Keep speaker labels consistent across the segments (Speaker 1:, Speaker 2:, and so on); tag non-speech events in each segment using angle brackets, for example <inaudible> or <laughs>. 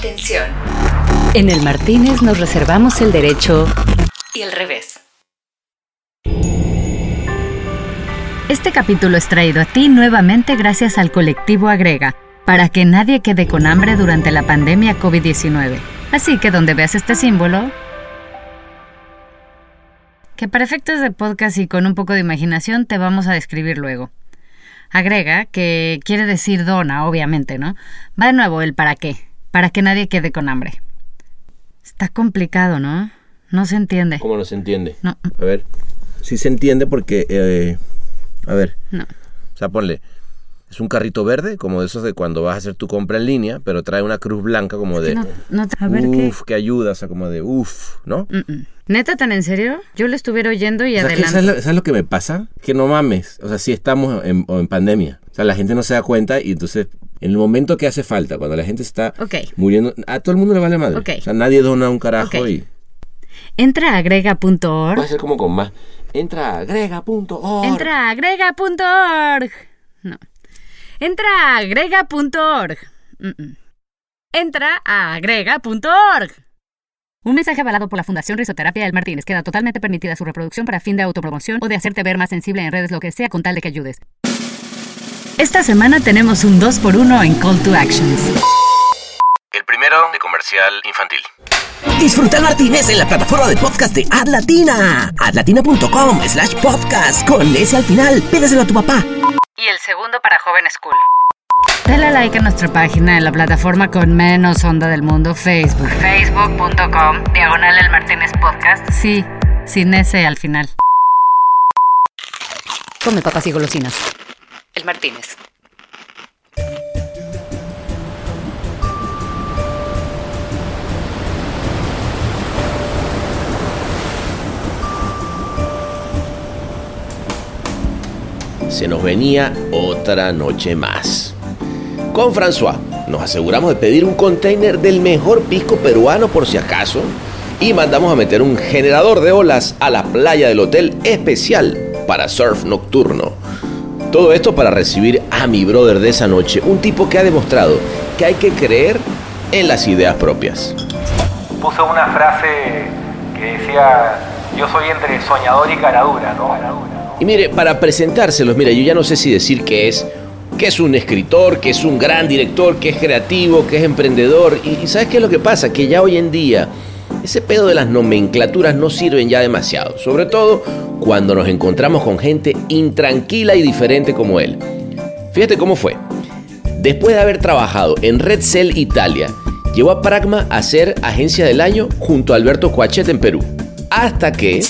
Speaker 1: Atención. En el Martínez nos reservamos el derecho y el revés. Este capítulo es traído a ti nuevamente gracias al colectivo Agrega, para que nadie quede con hambre durante la pandemia COVID-19. Así que donde veas este símbolo, que para efectos de podcast y con un poco de imaginación te vamos a describir luego. Agrega, que quiere decir dona, obviamente, ¿no? Va de nuevo el para qué, para que nadie quede con hambre. Está complicado, ¿no? No se entiende.
Speaker 2: ¿Cómo no se entiende?
Speaker 1: No.
Speaker 2: A ver, sí se entiende porque, eh, a ver,
Speaker 1: No.
Speaker 2: o sea, ponle, es un carrito verde, como de esos de cuando vas a hacer tu compra en línea, pero trae una cruz blanca como de,
Speaker 1: No, no, a ver qué.
Speaker 2: uff, que ayuda, o sea, como de, uff, ¿no?
Speaker 1: Mm-mm. ¿Neta tan en serio? Yo lo estuviera oyendo y
Speaker 2: O sea, que
Speaker 1: adelante.
Speaker 2: ¿sabes, lo, sabes lo que me pasa? Que no mames, o sea, sí estamos en, en pandemia, o sea, la gente no se da cuenta y entonces, en el momento que hace falta, cuando la gente está muriendo, a todo el mundo le vale madre. O sea, nadie dona un carajo y...
Speaker 1: Entra a agrega.org.
Speaker 2: Puede ser como con más. Entra a agrega.org.
Speaker 1: Entra a agrega.org. No. Entra a agrega.org. Entra a agrega.org. Un mensaje avalado por la Fundación Risoterapia del Martínez. Queda totalmente permitida su reproducción para fin de autopromoción o de hacerte ver más sensible en redes, lo que sea, con tal de que ayudes. Esta semana tenemos un 2x1 en Call to Actions.
Speaker 2: El primero de comercial infantil.
Speaker 3: Disfruta Martínez en la plataforma de podcast de Adlatina. Adlatina.com slash podcast. Con ese al final, pídeselo a tu papá.
Speaker 1: Y el segundo para Joven School. Dale like a nuestra página en la plataforma con menos onda del mundo, Facebook. Facebook.com, diagonal el Martínez Podcast. Sí, sin ese al final. Come papas y golosinas. El Martínez.
Speaker 2: Se nos venía otra noche más. Con François nos aseguramos de pedir un container del mejor pisco peruano por si acaso y mandamos a meter un generador de olas a la playa del hotel especial para surf nocturno. Todo esto para recibir a mi brother de esa noche, un tipo que ha demostrado que hay que creer en las ideas propias.
Speaker 4: puso una frase que decía, yo soy entre soñador y caradura, ¿no?
Speaker 2: Y mire, para presentárselos, mira, yo ya no sé si decir que es que es un escritor, que es un gran director, que es creativo, que es emprendedor. Y, y ¿sabes qué es lo que pasa? Que ya hoy en día ese pedo de las nomenclaturas no sirven ya demasiado. Sobre todo cuando nos encontramos con gente intranquila y diferente como él. Fíjate cómo fue. Después de haber trabajado en Red Cell Italia, llegó a Pragma a ser agencia del año junto a Alberto Coachet en Perú. Hasta que...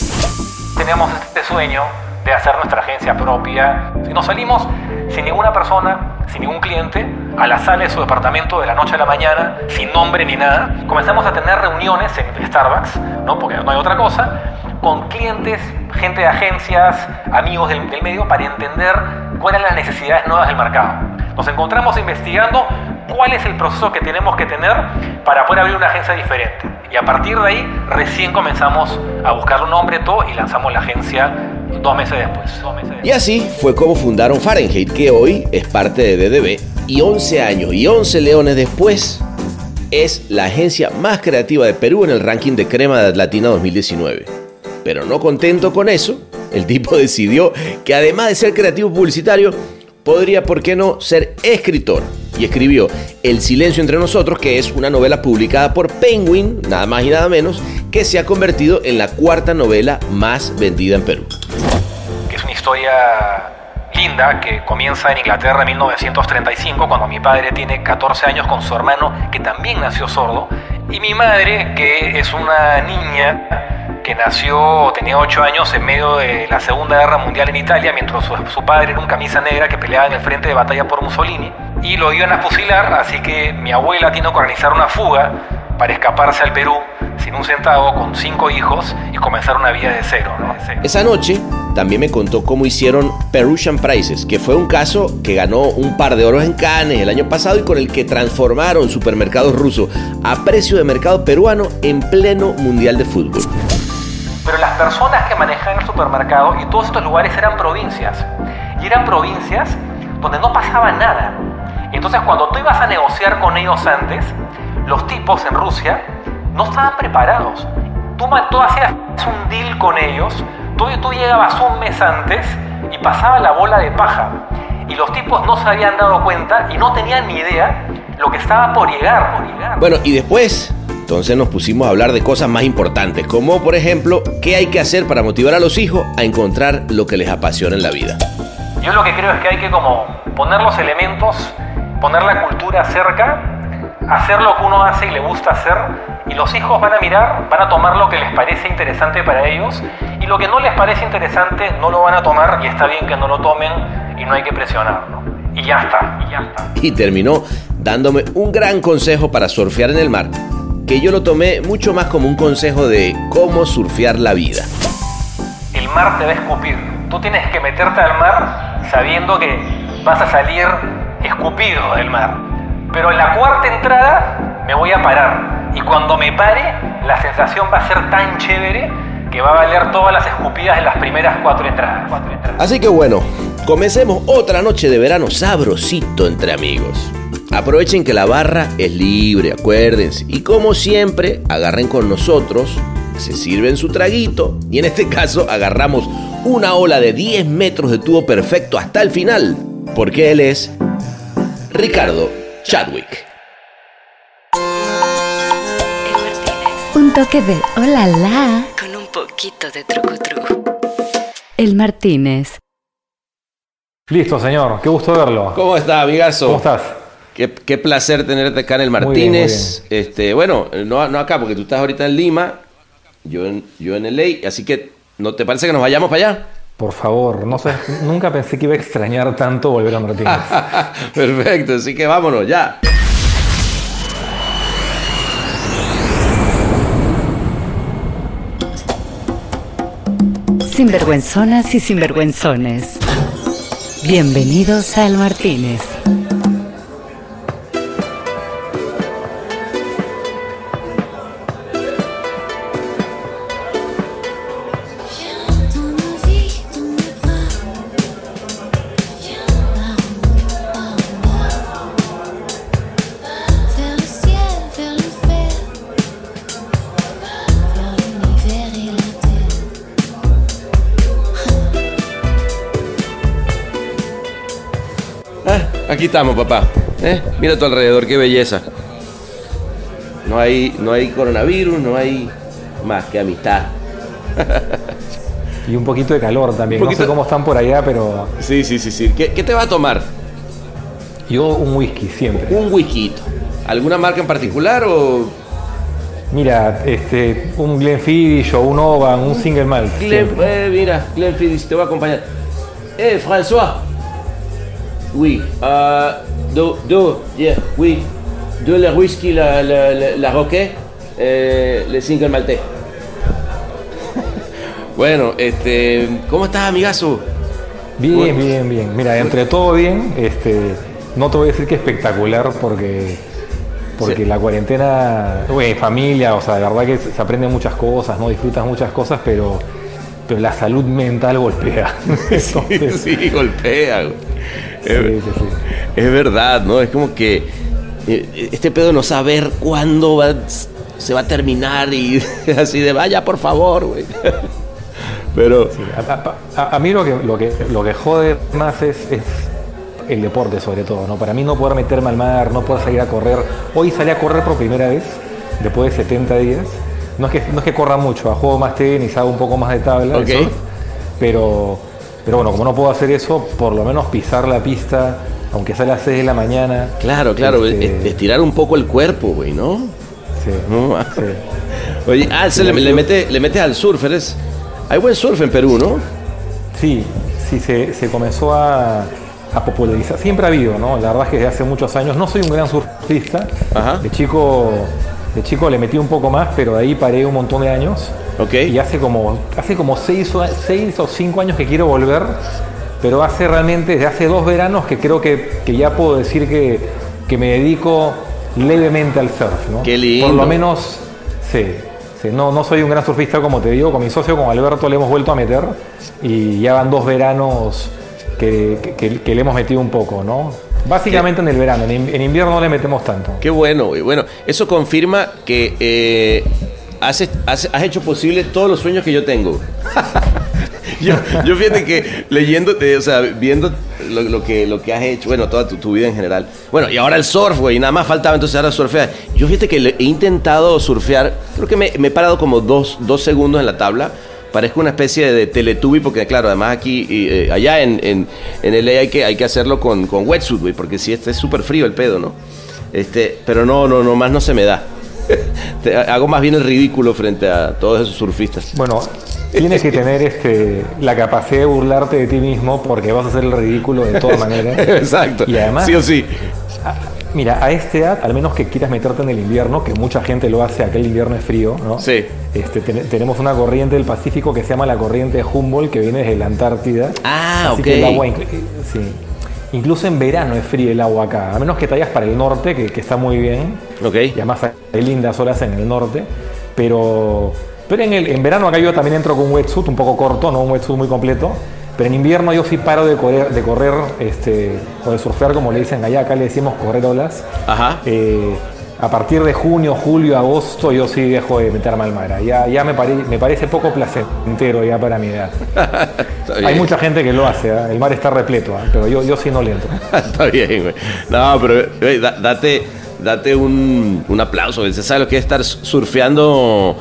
Speaker 4: Teníamos este sueño de hacer nuestra agencia propia. Si nos salimos sin ninguna persona, sin ningún cliente, a la sala de su departamento de la noche a la mañana, sin nombre ni nada, comenzamos a tener reuniones en Starbucks, ¿no? porque no hay otra cosa, con clientes, gente de agencias, amigos del, del medio, para entender cuáles eran las necesidades nuevas del mercado. Nos encontramos investigando cuál es el proceso que tenemos que tener para poder abrir una agencia diferente. Y a partir de ahí recién comenzamos a buscar un nombre, todo, y lanzamos la agencia dos meses después.
Speaker 2: Y así fue como fundaron Fahrenheit, que hoy es parte de DDB y 11 años y 11 leones después es la agencia más creativa de Perú en el ranking de crema de Atlatina 2019. Pero no contento con eso, el tipo <laughs> decidió que además de ser creativo publicitario, podría, ¿por qué no?, ser escritor. Y escribió El silencio entre nosotros, que es una novela publicada por Penguin, nada más y nada menos, que se ha convertido en la cuarta novela más vendida en Perú.
Speaker 4: es una historia linda que comienza en Inglaterra en 1935 cuando mi padre tiene 14 años con su hermano que también nació sordo y mi madre que es una niña que nació, tenía 8 años en medio de la Segunda Guerra Mundial en Italia mientras su, padre era un camisa negra que peleaba en el frente de batalla por Mussolini y lo iban a fusilar así que mi abuela tiene que organizar una fuga para escaparse al Perú sin un centavo con cinco hijos y comenzar una vida de cero.
Speaker 2: Esa noche también me contó cómo hicieron Perusian Prices, que fue un caso que ganó un par de oros en Cannes el año pasado y con el que transformaron supermercados rusos a precio de mercado peruano en pleno mundial de fútbol.
Speaker 4: Pero las personas que manejaban el supermercado y todos estos lugares eran provincias. Y eran provincias donde no pasaba nada. Entonces cuando tú ibas a negociar con ellos antes,
Speaker 5: los tipos en Rusia no estaban preparados. Tú, tú hacías un deal con ellos, tú, tú llegabas un mes antes y pasaba la bola de paja. Y los tipos no se habían dado cuenta y no tenían ni idea lo que estaba por llegar, por llegar.
Speaker 2: Bueno, y después, entonces nos pusimos a hablar de cosas más importantes, como por ejemplo, qué hay que hacer para motivar a los hijos a encontrar lo que les apasiona en la vida.
Speaker 5: Yo lo que creo es que hay que como poner los elementos, poner la cultura cerca, hacer lo que uno hace y le gusta hacer, y los hijos van a mirar, van a tomar lo que les parece interesante para ellos, y lo que no les parece interesante no lo van a tomar, y está bien que no lo tomen, y no hay que presionarlo. Y ya está, y ya está.
Speaker 2: Y terminó dándome un gran consejo para surfear en el mar, que yo lo tomé mucho más como un consejo de cómo surfear la vida.
Speaker 5: El mar te va a escupir. Tú tienes que meterte al mar sabiendo que vas a salir escupido del mar. Pero en la cuarta entrada me voy a parar. Y cuando me pare, la sensación va a ser tan chévere que va a valer todas las escupidas en las primeras cuatro entradas. Cuatro entradas.
Speaker 2: Así que bueno, comencemos otra noche de verano sabrosito entre amigos. Aprovechen que la barra es libre, acuérdense. Y como siempre, agarren con nosotros, se sirven su traguito y en este <laughs> caso agarramos una ola de 10 metros de tubo perfecto hasta el final, porque él es Ricardo Chadwick.
Speaker 1: Un toque de hola la con un poquito de truco El Martínez.
Speaker 4: Listo, señor. Qué gusto verlo.
Speaker 2: ¿Cómo está, amigazo?
Speaker 4: ¿Cómo estás?
Speaker 2: Qué, qué placer tenerte acá en el Martínez.
Speaker 4: bien, muy
Speaker 2: Este, bueno, no, no acá, porque tú estás ahorita en Lima, yo en, yo en LA, así que ¿no te parece que nos vayamos para allá?
Speaker 4: Por favor, no sé, nunca pensé que iba a extrañar tanto volver a Martínez. <laughs>
Speaker 2: Perfecto, así que vámonos ya.
Speaker 1: Sinvergüenzonas y sinvergüenzones. Bienvenidos al Martínez.
Speaker 2: Aquí estamos, papá. ¿Eh? Mira a tu alrededor, qué belleza. No hay, no hay coronavirus, no hay más que amistad.
Speaker 4: Y un poquito de calor también. No sé cómo están por allá, pero
Speaker 2: Sí, sí, sí, sí. ¿Qué, qué te va a tomar?
Speaker 4: yo un whisky siempre.
Speaker 2: Un whisky. ¿Alguna marca en particular o
Speaker 4: Mira, este, un Glenfiddich o un Oban, un single malt.
Speaker 2: Glen, eh, mira, Glenfiddich, te voy a acompañar. Eh, François. Oui. Uh, do, do, yeah, oui. Do le whisky, la, la, la, la roquet, eh, le single maltais. <laughs> bueno, este, ¿cómo estás, amigazo?
Speaker 4: Bien,
Speaker 2: Bueno.
Speaker 4: bien, bien. Mira, entre todo bien, este, no te voy a decir que espectacular porque, porque
Speaker 2: Sí.
Speaker 4: la cuarentena, güey, familia, o sea, de verdad que se aprenden muchas cosas, no disfrutas muchas cosas, pero, pero la salud mental golpea. <laughs> <laughs> Entonces,
Speaker 2: sí, golpea.
Speaker 4: Sí,
Speaker 2: Es,
Speaker 4: sí, sí.
Speaker 2: es verdad, ¿no? Es como que eh, este pedo no saber cuándo va, se va a terminar y <laughs> así de vaya, por favor, güey. <laughs> Pero,
Speaker 4: A, a- a mí lo que, lo que, lo que jode más es, es el deporte sobre todo, ¿no? Para mí no poder meterme al mar, no poder salir a correr. Hoy salí a correr por primera vez, después de 70 días. No es que, no es que corra mucho, juego más tenis, hago un poco más de tabla, surf, pero, pero bueno, como no puedo hacer eso, por lo menos pisar la pista, aunque sea a las 6 de la mañana.
Speaker 2: claro, claro,
Speaker 4: Este,
Speaker 2: es- estirar un poco el cuerpo, güey, ¿no?
Speaker 4: sí, <laughs>
Speaker 2: No,
Speaker 4: sí.
Speaker 2: Oye, ah, se le, le mete, le metes al surf, eres... Hay buen surf en Perú, ¿no?
Speaker 4: Sí, sí, se, se comenzó a, a popularizar. Siempre ha habido, ¿no? La verdad es que desde hace muchos años, no soy un gran surfista.
Speaker 2: Ajá.
Speaker 4: De chico, de chico le metí un poco más, pero de ahí paré un montón de años. Y hace como, hace como seis, o- seis o cinco años que quiero volver, pero hace realmente, desde hace dos veranos que creo que, que ya puedo decir que, que me dedico levemente al surf, ¿no?
Speaker 2: Qué lindo.
Speaker 4: Por lo menos, sí. sí, No, no soy un gran surfista como te digo, con mi socio, con Alberto, le hemos vuelto a meter y ya van dos veranos que, que- le hemos metido un poco, ¿no? Básicamente en el verano, en, in- en invierno no le metemos tanto.
Speaker 2: Qué bueno, güey. Bueno, eso confirma que eh, has, has- has hecho posible todos los sueños que yo tengo. <laughs> yo, yo fíjate que leyendo, eh, o sea, viendo lo, lo que, lo que has hecho, bueno, toda tu, tu vida en general. Bueno, y ahora el surf, güey, nada más faltaba entonces ahora surfear. Yo fíjate que he intentado surfear, creo que me, me he parado como dos, dos segundos en la tabla. Parezco una especie de teletubi porque, claro, además aquí, eh, allá en, en, en LA hay que, hay que hacerlo con, con wetsuit, güey, porque si este es súper frío el pedo, ¿no? Este, pero no, no, no, más no se me da. <laughs> Hago más bien el ridículo frente a todos esos surfistas.
Speaker 4: Bueno, tienes que tener este, la capacidad de burlarte de ti mismo porque vas a hacer el ridículo de todas maneras. <laughs>
Speaker 2: Exacto.
Speaker 4: Y además,
Speaker 2: sí o sí.
Speaker 4: mira, a esta edad, al menos que quieras meterte en el invierno, que mucha gente lo hace, aquel invierno es frío, ¿no?
Speaker 2: Sí.
Speaker 4: Este, ten- tenemos una corriente del Pacífico que se llama la corriente de Humboldt, que viene desde la Antártida.
Speaker 2: Ah,
Speaker 4: Así
Speaker 2: ok.
Speaker 4: que el agua, sí. Incluso en verano es frío el agua acá, a menos que te vayas para el norte, que, que está muy bien.
Speaker 2: Ok.
Speaker 4: Y además hay lindas horas en el norte. Pero, pero en, el, en verano acá yo también entro con un wetsuit un poco corto, no un wetsuit muy completo. Pero en invierno yo sí paro de correr, de correr este, o de surfear, como le dicen allá, acá le decimos correr olas.
Speaker 2: Ajá.
Speaker 4: Eh, a partir de junio, julio, agosto, yo sí dejo de meterme al mar. Ya, ya me, pare- me parece poco placentero ya para mi edad. <laughs> Hay mucha gente que lo hace, ¿ah? el mar está repleto, ¿ah? pero yo, yo sí no le entro. <laughs>
Speaker 2: Está bien, güey. No, pero güey, date, date un, un aplauso. güey. ¿Se sabe lo que es estar surfeando?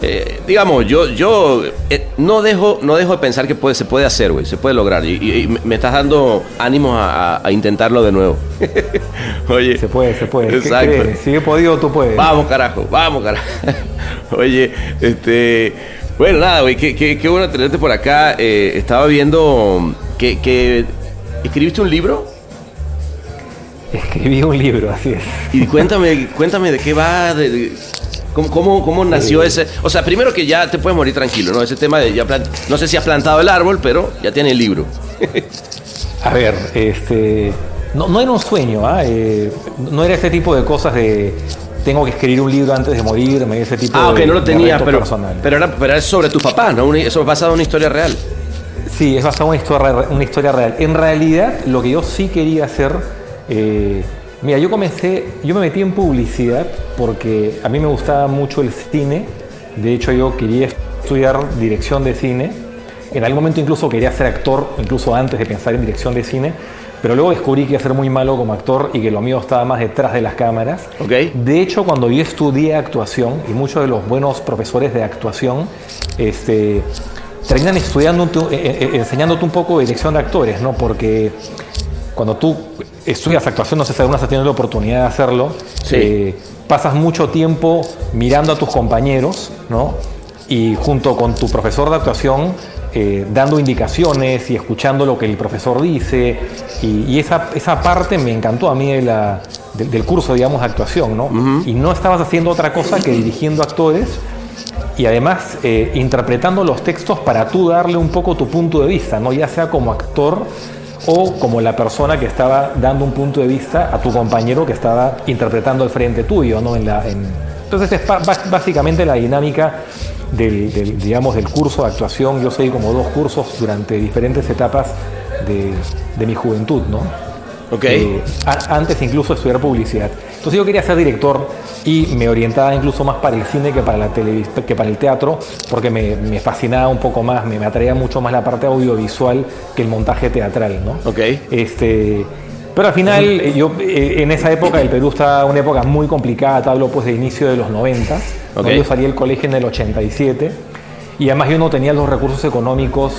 Speaker 2: Eh, digamos, yo, yo eh, no, dejo, no dejo de pensar que puede, se puede hacer, güey. Se puede lograr. Y, y- y me- estás dando ánimos a, intentarlo de nuevo. <laughs> Oye.
Speaker 4: Se puede, se puede. ¿Qué
Speaker 2: Exacto.
Speaker 4: Si he podido, tú puedes.
Speaker 2: Vamos, carajo, vamos, carajo. <laughs> Oye, este. Bueno, nada, güey, qué, qué- qué bueno tenerte por acá. Eh, estaba viendo que, que escribiste un libro.
Speaker 4: Escribí un libro, así es.
Speaker 2: Y cuéntame, <laughs> cuéntame de qué va, de, de- cómo, cómo, cómo nació ese. O sea, primero que ya te puedes morir tranquilo, ¿no? Ese tema de ya plant- no sé si has plantado el árbol, pero ya tiene el libro. <laughs>
Speaker 4: A ver, este, no, no era un sueño, ¿ah? Eh, no era ese tipo de cosas de tengo que escribir un libro antes de morirme, ese tipo
Speaker 2: Ah, ok,
Speaker 4: de,
Speaker 2: no lo
Speaker 4: reto
Speaker 2: pero,
Speaker 4: personal.
Speaker 2: pero, era, pero es sobre tus papás, ¿no? Eso es basado en una historia real.
Speaker 4: Sí, es basado en una historia, una historia real. En realidad, lo que yo sí quería hacer, eh, mira, yo comencé, yo me metí en publicidad porque a mí me gustaba mucho el cine. De hecho, yo quería estudiar dirección de cine. En algún momento incluso quería ser actor, incluso antes de pensar en dirección de cine. Pero luego descubrí que iba a ser muy malo como actor y que lo mío estaba más detrás de las cámaras.
Speaker 2: Ok.
Speaker 4: De hecho, cuando yo estudié actuación, y muchos de los buenos profesores de actuación, este, terminan estudiando, tu- eh, eh, enseñándote un poco de dirección de actores, ¿no? Porque cuando tú estudias actuación, no sé si alguna vez has tenido la oportunidad de hacerlo,
Speaker 2: Sí.
Speaker 4: eh, pasas mucho tiempo mirando a tus compañeros, ¿no? Y junto con tu profesor de actuación, eh, dando indicaciones y escuchando lo que el profesor dice. Y, y esa, esa parte me encantó a mí de la- del- del curso, digamos, de actuación, ¿no? Y no estabas haciendo otra cosa que dirigiendo actores y además eh, interpretando los textos para tú darle un poco tu punto de vista, ¿no? ya sea como actor o como la persona que estaba dando un punto de vista a tu compañero que estaba interpretando al frente tuyo. ¿no? En Entonces es básicamente la dinámica del, del, digamos, del curso de actuación. Yo seguí como dos cursos durante diferentes etapas de, de mi juventud. ¿no?
Speaker 2: Ok.
Speaker 4: Eh, a- antes incluso de estudiar publicidad. Entonces yo quería ser director y me orientaba incluso más para el cine que para, la televis- que para el teatro, porque me, me fascinaba un poco más, me, me atraía mucho más la parte audiovisual que el montaje teatral. ¿no?
Speaker 2: Ok.
Speaker 4: Este, pero al final, eh, yo eh, en esa época, el Perú estaba una época muy complicada, te hablo pues de inicio de los 90. ¿no?
Speaker 2: Ok.
Speaker 4: Yo salí del colegio en el 87 y además yo no tenía los recursos económicos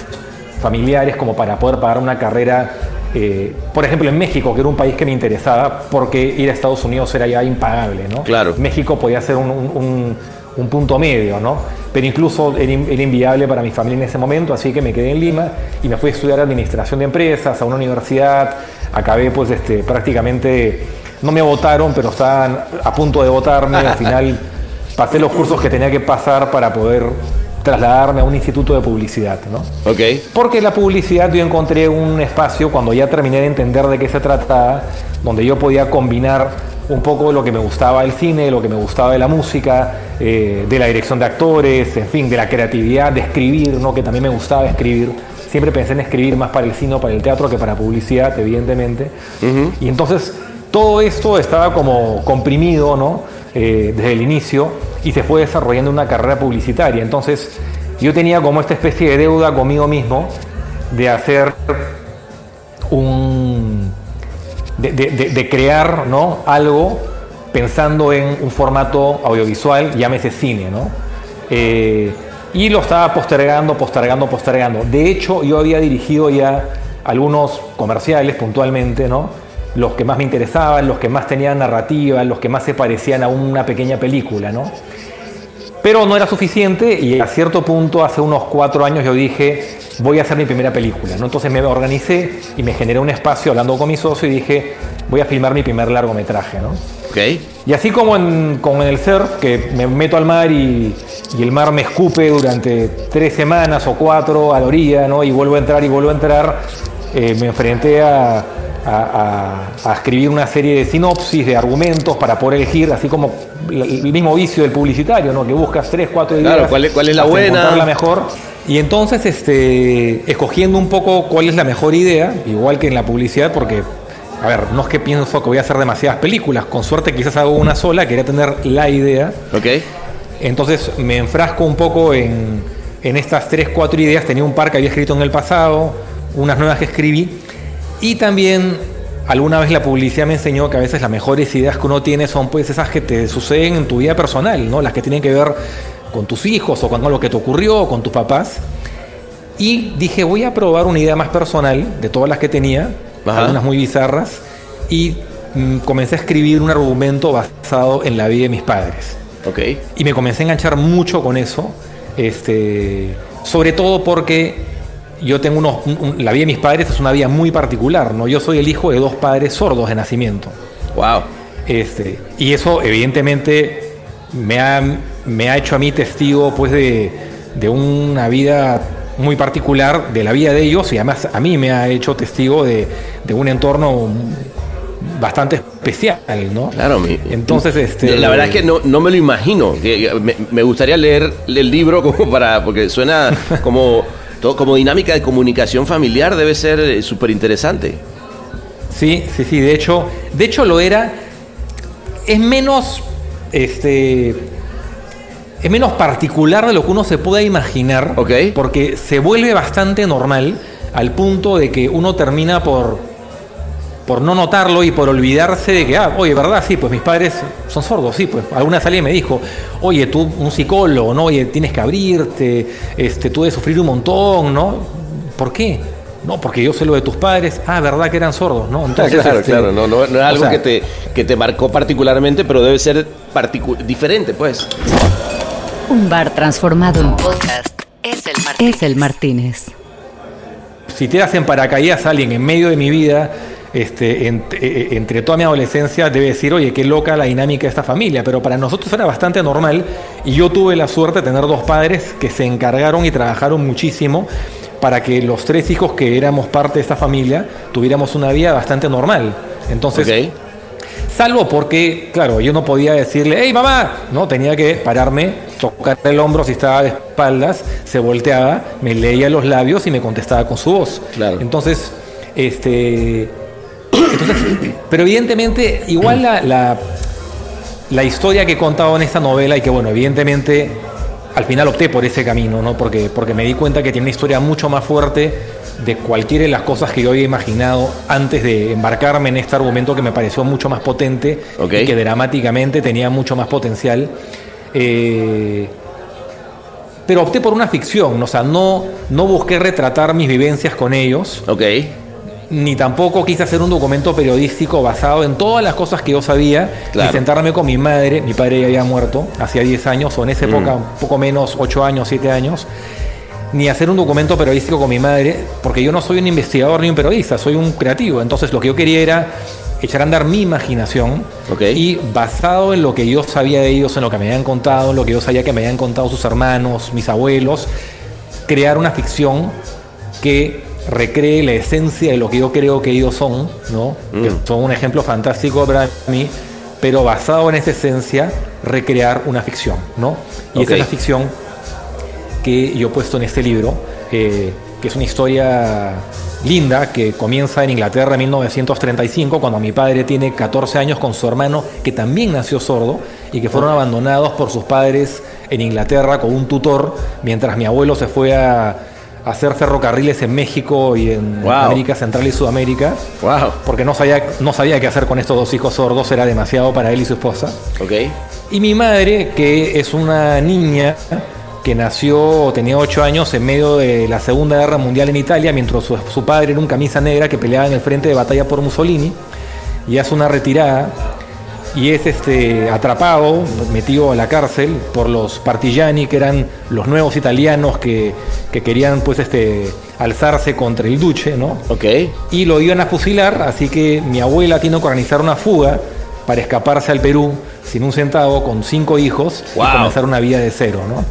Speaker 4: familiares como para poder pagar una carrera, eh, por ejemplo en México, que era un país que me interesaba, porque ir a Estados Unidos era ya impagable, ¿no?
Speaker 2: Claro.
Speaker 4: México podía ser un, un- un- un punto medio, ¿no? Pero incluso era, in- era inviable para mi familia en ese momento, así que me quedé en Lima y me fui a estudiar administración de empresas a una universidad. Acabé, pues, este, prácticamente, no me votaron, pero estaban a punto de votarme. Al final <laughs> pasé los cursos que tenía que pasar para poder trasladarme a un instituto de publicidad, ¿no?
Speaker 2: Ok.
Speaker 4: Porque la publicidad yo encontré un espacio cuando ya terminé de entender de qué se trataba, donde yo podía combinar un poco lo que me gustaba del cine, lo que me gustaba de la música, eh, de la dirección de actores, en fin, de la creatividad, de escribir, ¿no? que también me gustaba escribir. siempre pensé en escribir más para el cine o para el teatro que para publicidad, evidentemente. Y entonces todo esto estaba como comprimido, ¿no? Eh, desde el inicio y se fue desarrollando una carrera publicitaria. Entonces yo tenía como esta especie de deuda conmigo mismo de hacer un... de, de- de- crear, ¿no? Algo pensando en un formato audiovisual, llámese cine, ¿no? Eh, y lo estaba postergando, postergando, postergando. De hecho, yo había dirigido ya algunos comerciales puntualmente, ¿no? Los que más me interesaban, los que más tenían narrativa, los que más se parecían a una pequeña película, ¿no? Pero no era suficiente y a cierto punto, hace unos cuatro años, yo dije, voy a hacer mi primera película. ¿no? Entonces me organicé y me generé un espacio hablando con mi socio y dije, voy a filmar mi primer largometraje. ¿no?
Speaker 2: Ok.
Speaker 4: Y así como en, el surf, que me meto al mar y, y el mar me escupe durante tres semanas o cuatro a la orilla, ¿no? y vuelvo a entrar y vuelvo a entrar, eh, me enfrenté a, a- a- a escribir una serie de sinopsis, de argumentos para poder elegir, así como el mismo vicio del publicitario, ¿no? que buscas tres, cuatro ideas.
Speaker 2: Claro, ¿cuál es- cuál es la buena?
Speaker 4: la mejor. Y entonces, este, escogiendo un poco cuál es la mejor idea, igual que en la publicidad, porque, a ver, no es que pienso que voy a hacer demasiadas películas, con suerte quizás hago una sola, quería tener la idea.
Speaker 2: Ok.
Speaker 4: Entonces me enfrasco un poco en, en estas tres, cuatro ideas. Tenía un par que había escrito en el pasado, unas nuevas que escribí. Y también alguna vez la publicidad me enseñó que a veces las mejores ideas que uno tiene son pues esas que te suceden en tu vida personal, ¿no? Las que tienen que ver con tus hijos o con algo que te ocurrió o con tus papás. Y dije, voy a probar una idea más personal de todas las que tenía,
Speaker 2: Ajá.
Speaker 4: algunas muy bizarras, y mm, comencé a escribir un argumento basado en la vida de mis padres.
Speaker 2: Ok.
Speaker 4: Y me comencé a enganchar mucho con eso, este, sobre todo porque yo tengo unos, un- un- la vida de mis padres es una vida muy particular, ¿no? Yo soy el hijo de dos padres sordos de nacimiento.
Speaker 2: Wow.
Speaker 4: Este, y eso evidentemente me ha, me ha hecho a mí testigo pues de, de una vida muy particular de la vida de ellos y además a mí me ha hecho testigo de, de un entorno bastante especial, ¿no?
Speaker 2: Claro, mi-
Speaker 4: Entonces, este,
Speaker 2: La verdad es que no, no me lo imagino. Que- Me, me gustaría leer el libro como para. porque suena como. Todo, como dinámica de comunicación familiar debe ser súper interesante.
Speaker 4: Sí, sí, sí. De hecho, de hecho lo era. Es menos, este, es menos particular de lo que uno se pueda imaginar.
Speaker 2: Ok.
Speaker 4: Porque se vuelve bastante normal al punto de que uno termina por, por no notarlo y por olvidarse de que, ah, oye, ¿verdad? Sí, pues mis padres son sordos, sí, pues alguna salida me dijo, oye, tú, un psicólogo, ¿no? Oye, tienes que abrirte, este, tú debes sufrir un montón, ¿no? ¿Por qué? No, porque yo sé lo de tus padres. Ah, ¿verdad que eran sordos, no? Entonces,
Speaker 2: claro,
Speaker 4: este,
Speaker 2: claro. No, no, no es
Speaker 4: o
Speaker 2: algo
Speaker 4: sea,
Speaker 2: que, te, que te marcó particularmente, pero debe ser particu- diferente, pues.
Speaker 1: Un bar transformado en podcast es el Martínez. Es el Martínez.
Speaker 4: si te hacen paracaídas a alguien en medio de mi vida, este, en- eh, entre toda mi adolescencia, debe decir, oye, qué loca la dinámica de esta familia. Pero para nosotros era bastante normal y yo tuve la suerte de tener dos padres que se encargaron y trabajaron muchísimo para que los tres hijos que éramos parte de esta familia tuviéramos una vida bastante normal. Entonces. Salvo porque, claro, yo no podía decirle, hey mamá, no, tenía que pararme, tocar el hombro si estaba de espaldas, se volteaba, me leía los labios y me contestaba con su voz.
Speaker 2: Claro.
Speaker 4: Entonces, este. Entonces, pero evidentemente, igual la, la, la historia que he contado en esta novela, y que bueno, evidentemente al final opté por ese camino, ¿no? Porque, porque me di cuenta que tiene una historia mucho más fuerte de cualquiera de las cosas que yo había imaginado antes de embarcarme en este argumento que me pareció mucho más potente
Speaker 2: Ok.
Speaker 4: y que dramáticamente tenía mucho más potencial. Eh, pero opté por una ficción, o sea, no, no busqué retratar mis vivencias con ellos,
Speaker 2: Ok.
Speaker 4: Ni tampoco quise hacer un documento periodístico basado en todas las cosas que yo sabía,
Speaker 2: Claro.
Speaker 4: ni sentarme con mi madre, mi padre ya había muerto hacía 10 años, o en esa época un poco menos, 8 años, 7 años, ni hacer un documento periodístico con mi madre, porque yo no soy un investigador ni un periodista, soy un creativo, entonces lo que yo quería era echar a andar mi imaginación y basado en lo que yo sabía de ellos, en lo que me habían contado, en lo que yo sabía que me habían contado sus hermanos, mis abuelos, crear una ficción que recree la esencia de lo que yo creo que ellos son, ¿no? Que son un ejemplo fantástico para mí, pero basado en esa esencia, recrear una ficción, ¿no? Y esa es la ficción que yo he puesto en este libro, eh, que es una historia linda que comienza en Inglaterra en 1935, cuando mi padre tiene 14 años con su hermano, que también nació sordo, y que fueron abandonados por sus padres en Inglaterra con un tutor, mientras mi abuelo se fue a hacer ferrocarriles en México y en
Speaker 2: Wow.
Speaker 4: América Central y Sudamérica,
Speaker 2: Wow.
Speaker 4: porque no sabía, no sabía qué hacer con estos dos hijos sordos, era demasiado para él y su esposa.
Speaker 2: Ok.
Speaker 4: Y mi madre, que es una niña que nació, tenía 8 años en medio de la Segunda Guerra Mundial en Italia, mientras su, su padre era un camisa negra que peleaba en el frente de batalla por Mussolini, y hace una retirada y es este, atrapado, metido a la cárcel por los partigiani, que eran los nuevos italianos que, que querían pues, este, alzarse contra el duce, ¿no?
Speaker 2: Ok.
Speaker 4: y lo iban a fusilar, así que mi abuela tiene que organizar una fuga para escaparse al Perú sin un centavo, con cinco hijos
Speaker 2: Wow.
Speaker 4: y comenzar una vida de cero, ¿no?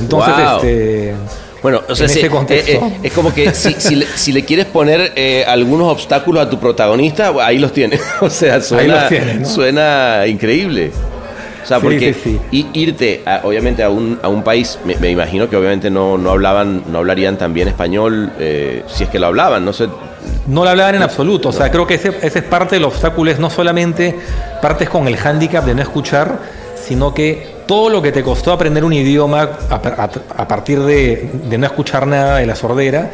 Speaker 4: Entonces,
Speaker 2: Wow.
Speaker 4: este,
Speaker 2: Bueno, o sea,
Speaker 4: En contexto.
Speaker 2: eh, eh, es como que si, si le, si le quieres poner eh, algunos obstáculos a tu protagonista, ahí los tienes. <laughs> o sea, suena,
Speaker 4: los tienes, ¿no?
Speaker 2: suena increíble. O sea,
Speaker 4: Sí,
Speaker 2: porque
Speaker 4: sí, sí.
Speaker 2: i- irte, a- obviamente, a un, a un país, me, me imagino que obviamente no, no hablaban, no hablarían tan bien español, si es que lo hablaban, no sé.
Speaker 4: no lo hablaban en absoluto. O sea, creo que ese, ese es parte del obstáculo, es no solamente partes con el hándicap de no escuchar, sino que todo lo que te costó aprender un idioma a, a- a partir de, de no escuchar nada de la sordera,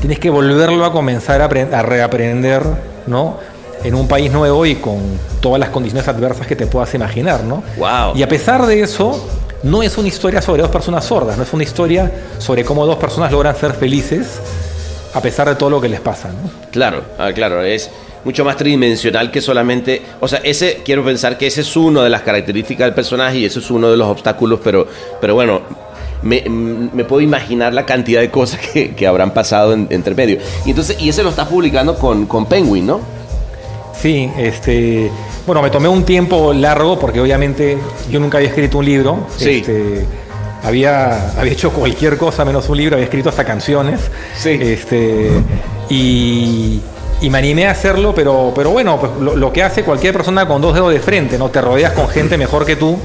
Speaker 4: tienes que volverlo a comenzar a reaprender, ¿no? En un país nuevo y con todas las condiciones adversas que te puedas imaginar, ¿no?
Speaker 2: Wow.
Speaker 4: Y a pesar de eso, no es una historia sobre dos personas sordas, no es una historia sobre cómo dos personas logran ser felices a pesar de todo lo que les pasa, ¿no?
Speaker 2: Claro, ah, claro, es mucho más tridimensional que solamente, o sea, ese quiero pensar que ese es uno de las características del personaje y eso es uno de los obstáculos, pero, pero bueno, me, me puedo imaginar la cantidad de cosas que, que habrán pasado en, entre medio. Y entonces, y ese lo estás publicando con, con Penguin, ¿no?
Speaker 4: Sí, este, bueno, me tomé un tiempo largo porque obviamente yo nunca había escrito un libro.
Speaker 2: Sí.
Speaker 4: Este, había, había hecho cualquier cosa menos un libro, había escrito hasta canciones.
Speaker 2: Sí.
Speaker 4: Este, y, y me animé a hacerlo, pero, pero bueno, pues lo, lo que hace cualquier persona con dos dedos de frente, ¿no? Te rodeas con gente mejor que tú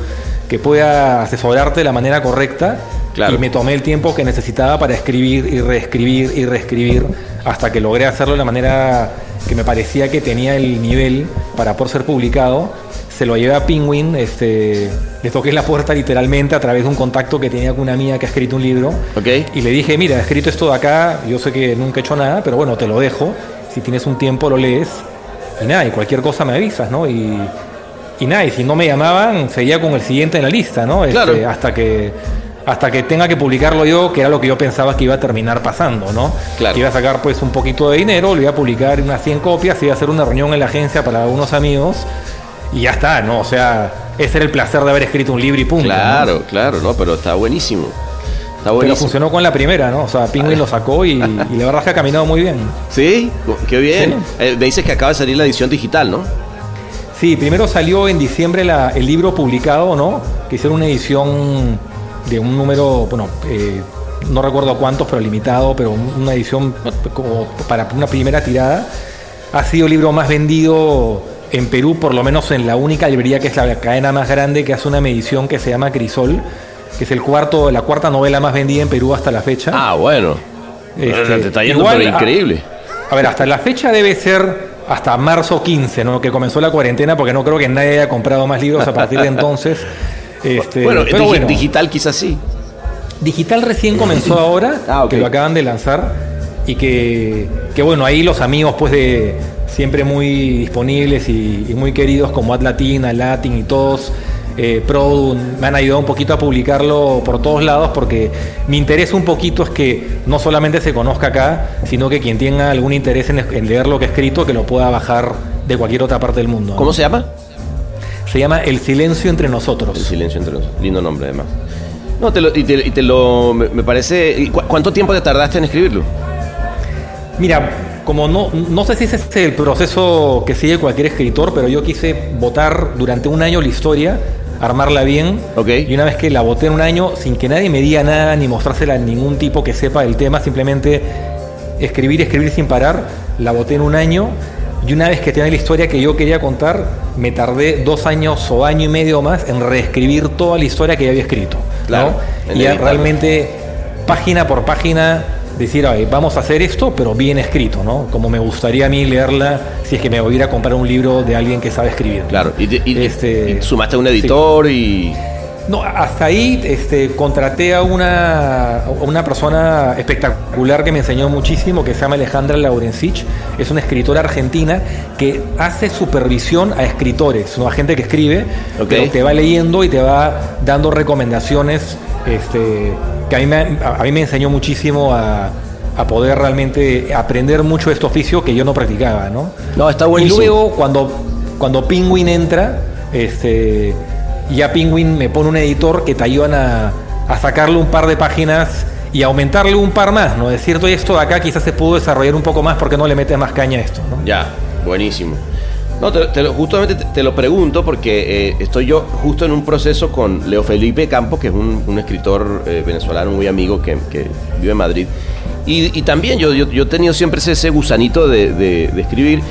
Speaker 4: que pueda asesorarte de la manera correcta.
Speaker 2: Claro.
Speaker 4: Y me tomé el tiempo que necesitaba para escribir y reescribir y reescribir hasta que logré hacerlo de la manera que me parecía que tenía el nivel para poder ser publicado. Se lo llevé a Penguin, este, le toqué la puerta literalmente a través de un contacto que tenía con una amiga que ha escrito un libro.
Speaker 2: Ok.
Speaker 4: Y le dije, mira, he escrito esto de acá, yo sé que nunca he hecho nada, pero bueno, te lo dejo. Si tienes un tiempo lo lees. Y nada, y cualquier cosa me avisas, ¿no? Y, y nada, y si no me llamaban, seguía con el siguiente en la lista, ¿no? Este,
Speaker 2: Claro.
Speaker 4: Hasta que hasta que tenga que publicarlo yo, que era lo que yo pensaba que iba a terminar pasando, ¿no?
Speaker 2: Claro.
Speaker 4: Que iba a sacar pues un poquito de dinero, lo iba a publicar unas 100 copias, iba a hacer una reunión en la agencia para unos amigos y ya está, ¿no? O sea, ese era el placer de haber escrito un libro y punto. ¿no?
Speaker 2: Claro, claro, no, pero está buenísimo. Está
Speaker 4: Pero funcionó con la primera, ¿no? O sea, Penguin lo sacó y, y la verdad es que ha caminado muy bien.
Speaker 2: Sí, qué bien.
Speaker 4: Sí.
Speaker 2: Eh, me dices que acaba de salir la edición digital, ¿no?
Speaker 4: Sí, primero salió en diciembre la- el libro publicado, ¿no? Que hicieron una edición de un número, bueno, eh, no recuerdo cuántos, pero limitado, pero una edición como para una primera tirada. Ha sido el libro más vendido en Perú, por lo menos en la única librería que es la cadena más grande que hace una medición que se llama Crisol, que es el cuarto, la cuarta novela más vendida en Perú hasta la fecha.
Speaker 2: Ah, bueno.
Speaker 4: Este,
Speaker 2: Te está yendo
Speaker 4: igual,
Speaker 2: pero
Speaker 4: ah,
Speaker 2: increíble.
Speaker 4: A ver, hasta la fecha debe ser hasta marzo 15, ¿no? Que comenzó la cuarentena, porque no creo que nadie haya comprado más libros a partir de <laughs> entonces. Este,
Speaker 2: bueno,
Speaker 4: pero bueno,
Speaker 2: digital quizás sí.
Speaker 4: digital recién comenzó <laughs> ahora,
Speaker 2: Ah,
Speaker 4: que lo acaban de lanzar, y que, que bueno, ahí los amigos, pues de siempre muy disponibles y, y muy queridos como Ad Latina, Latin y todos. Eh, me han ayudado un poquito a publicarlo por todos lados porque mi interés un poquito es que no solamente se conozca acá, sino que quien tenga algún interés en, en leer lo que he escrito, que lo pueda bajar de cualquier otra parte del mundo. ¿no?
Speaker 2: ¿Cómo se llama?
Speaker 4: Se llama El silencio entre
Speaker 2: El
Speaker 4: nosotros.
Speaker 2: silencio entre nosotros. Lindo nombre, además. No, te lo, y, te, y te lo. Me, parece. ¿y cu- ¿Cuánto tiempo te tardaste en escribirlo?
Speaker 4: Mira, como no, no sé si ese es el proceso que sigue cualquier escritor, pero yo quise votar durante un año la historia, armarla bien. Y una vez que la voté en un año, sin que nadie me diga nada ni mostrársela a ningún tipo que sepa del tema, simplemente escribir, escribir sin parar, la voté en un año. Y una vez que tenía la historia que yo quería contar, me tardé dos años o año y medio más en reescribir toda la historia que ya había escrito.
Speaker 2: Claro,
Speaker 4: ¿no? Y realmente, página por página, decir, "Ay, vamos a hacer esto, pero bien escrito, ¿no? Como me gustaría a mí leerla si es que me voy a ir a comprar un libro de alguien que sabe escribir.
Speaker 2: Claro, y, y-
Speaker 4: Este,
Speaker 2: y sumaste a un editor y...
Speaker 4: No, hasta ahí este, contraté a una, a una persona espectacular que me enseñó muchísimo, que se llama Alejandra Laurencich. Es una escritora argentina que hace supervisión a escritores, ¿no? a gente que escribe,
Speaker 2: Ok.
Speaker 4: pero te va leyendo y te va dando recomendaciones este, que a mí, me, a mí me enseñó muchísimo a, a poder realmente aprender mucho de este oficio que yo no practicaba. ¿no?
Speaker 2: No, está buenísimo.
Speaker 4: Y luego cuando, cuando Penguin entra, este, ya Penguin me pone un editor que te ayudan a, a sacarle un par de páginas y aumentarle un par más, ¿no? Es cierto, esto de acá quizás se pudo desarrollar un poco más porque no le metes más caña a esto, ¿no?
Speaker 2: Ya, buenísimo. No, te, te lo- justamente te, te lo pregunto porque eh, estoy yo justo en un proceso con Leo Felipe Campos, que es un, un escritor eh, venezolano muy amigo que, que vive en Madrid. Y, y también yo, yo, yo he tenido siempre ese, ese gusanito de, de- de escribir.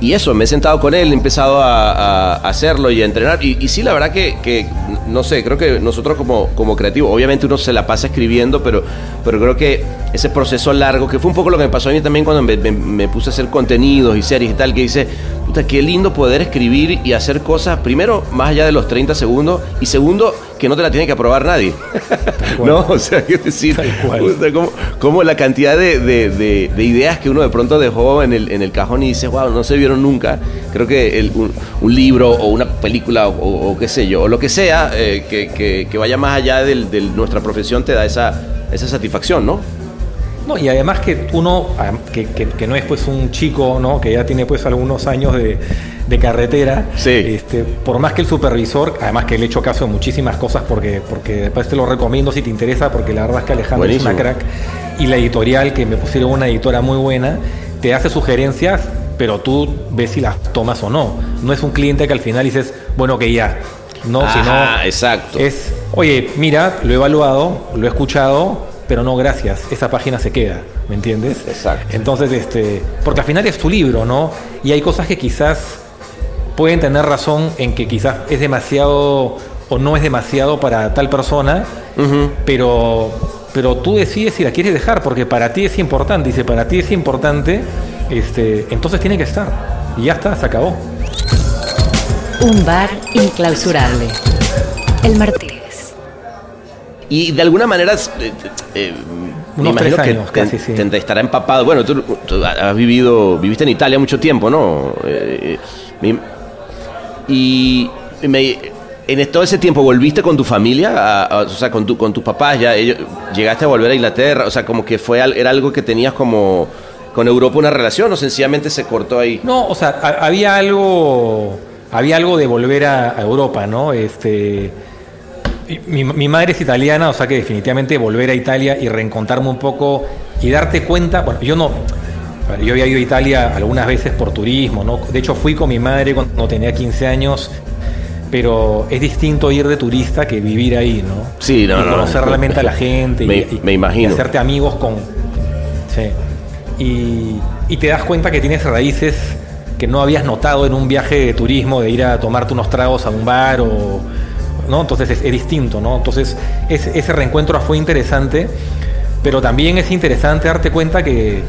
Speaker 2: Y eso, me he sentado con él, he empezado a, a hacerlo y a entrenar. Y, y sí, la verdad que, que, no sé, creo que nosotros como, como creativos, obviamente uno se la pasa escribiendo, pero, pero creo que ese proceso largo, que fue un poco lo que me pasó a mí también cuando me, me- me puse a hacer contenidos y series y tal, que dice, puta, qué lindo poder escribir y hacer cosas, primero, más allá de los 30 segundos, y segundo, que no te la tiene que aprobar nadie. <laughs> no, o sea, es decir, puta, como, como la cantidad de, de- de- de ideas que uno de pronto dejó en el, en el cajón y dice, wow, no se vieron nunca. Creo que el- un, un libro o una película o, o- o qué sé yo, o lo que sea, eh, que, que- que vaya más allá de nuestra profesión te da esa, esa satisfacción, ¿no?
Speaker 4: No, y además que uno, ah, que, que- que no es pues un chico, ¿no? Que ya tiene pues algunos años de, de carretera.
Speaker 2: Sí.
Speaker 4: Este, por más que el supervisor, además que le he hecho caso en muchísimas cosas porque, porque después te lo recomiendo si te interesa, porque la verdad es que Alejandro es una crack. Y la editorial, que me pusieron una editora muy buena, te hace sugerencias, pero tú ves si las tomas o no. No es un cliente que al final dices, bueno, que ya. No,
Speaker 2: Ajá,
Speaker 4: sino
Speaker 2: exacto.
Speaker 4: es, oye, mira, lo he evaluado, lo he escuchado, pero no gracias, esa página se queda, ¿me entiendes?
Speaker 2: Exacto.
Speaker 4: Entonces, este, porque al final es tu libro, ¿no? Y hay cosas que quizás pueden tener razón en que quizás es demasiado o no es demasiado para tal persona, pero, pero tú decides si la quieres dejar, porque para ti es importante, y si para ti es importante, este, entonces tiene que estar. Y ya está, se acabó.
Speaker 6: Un bar inclausurable. El Martínez.
Speaker 2: Y de alguna manera, eh, eh, me
Speaker 4: Unos
Speaker 2: imagino que
Speaker 4: años,
Speaker 2: te,
Speaker 4: casi, sí.
Speaker 2: te estará empapado. Bueno, tú, tú has vivido, viviste en Italia mucho tiempo, ¿no? Eh, me- y me- en todo ese tiempo volviste con tu familia, A- a- o sea, con, tu, con tus papás, ya ellos, llegaste a volver a Inglaterra, o sea, como que fue era algo que tenías como con Europa una relación o sencillamente se cortó ahí.
Speaker 4: No, o sea, ha- había algo, había algo de volver a, a Europa, ¿no? Este, mi, mi madre es italiana, o sea que definitivamente volver a Italia y reencontrarme un poco y darte cuenta, bueno, yo no, yo había ido a Italia algunas veces por turismo, ¿no? De hecho fui con mi madre cuando tenía 15 años, pero es distinto ir de turista que vivir ahí, ¿no?
Speaker 2: Sí, no,
Speaker 4: y
Speaker 2: no,
Speaker 4: conocer
Speaker 2: no.
Speaker 4: realmente a la <laughs> gente
Speaker 2: Me-
Speaker 4: y, y-
Speaker 2: me imagino.
Speaker 4: y hacerte amigos con, Sí. Y, y te das cuenta que tienes raíces que no habías notado en un viaje de turismo, de ir a tomarte unos tragos a un bar o. ¿no? Entonces es, es distinto, ¿no? Entonces es- ese reencuentro fue interesante, pero también es interesante darte cuenta que,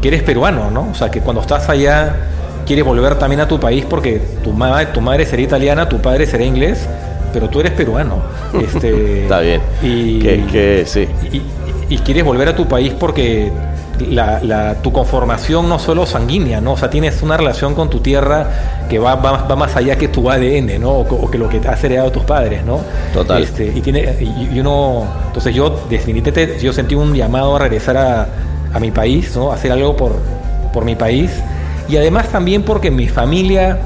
Speaker 4: que eres peruano, ¿no? O sea, que cuando estás allá quieres volver también a tu país porque tu, ma- tu madre sería italiana, tu padre sería inglés, pero tú eres peruano. <laughs> Este,
Speaker 2: Está bien.
Speaker 4: Y,
Speaker 2: Que, que sí.
Speaker 4: y, y quieres volver a tu país porque la, la- tu conformación no solo sanguínea, ¿no? O sea, tienes una relación con tu tierra que va, va, va más allá que tu ADN, ¿no? O, que lo que te has heredado tus padres, ¿no?
Speaker 2: Total.
Speaker 4: Este, y, tiene, y, y uno, entonces yo definitivamente yo sentí un llamado a regresar a, a mi país, ¿no? A hacer algo por, por mi país. Y además también porque mi familia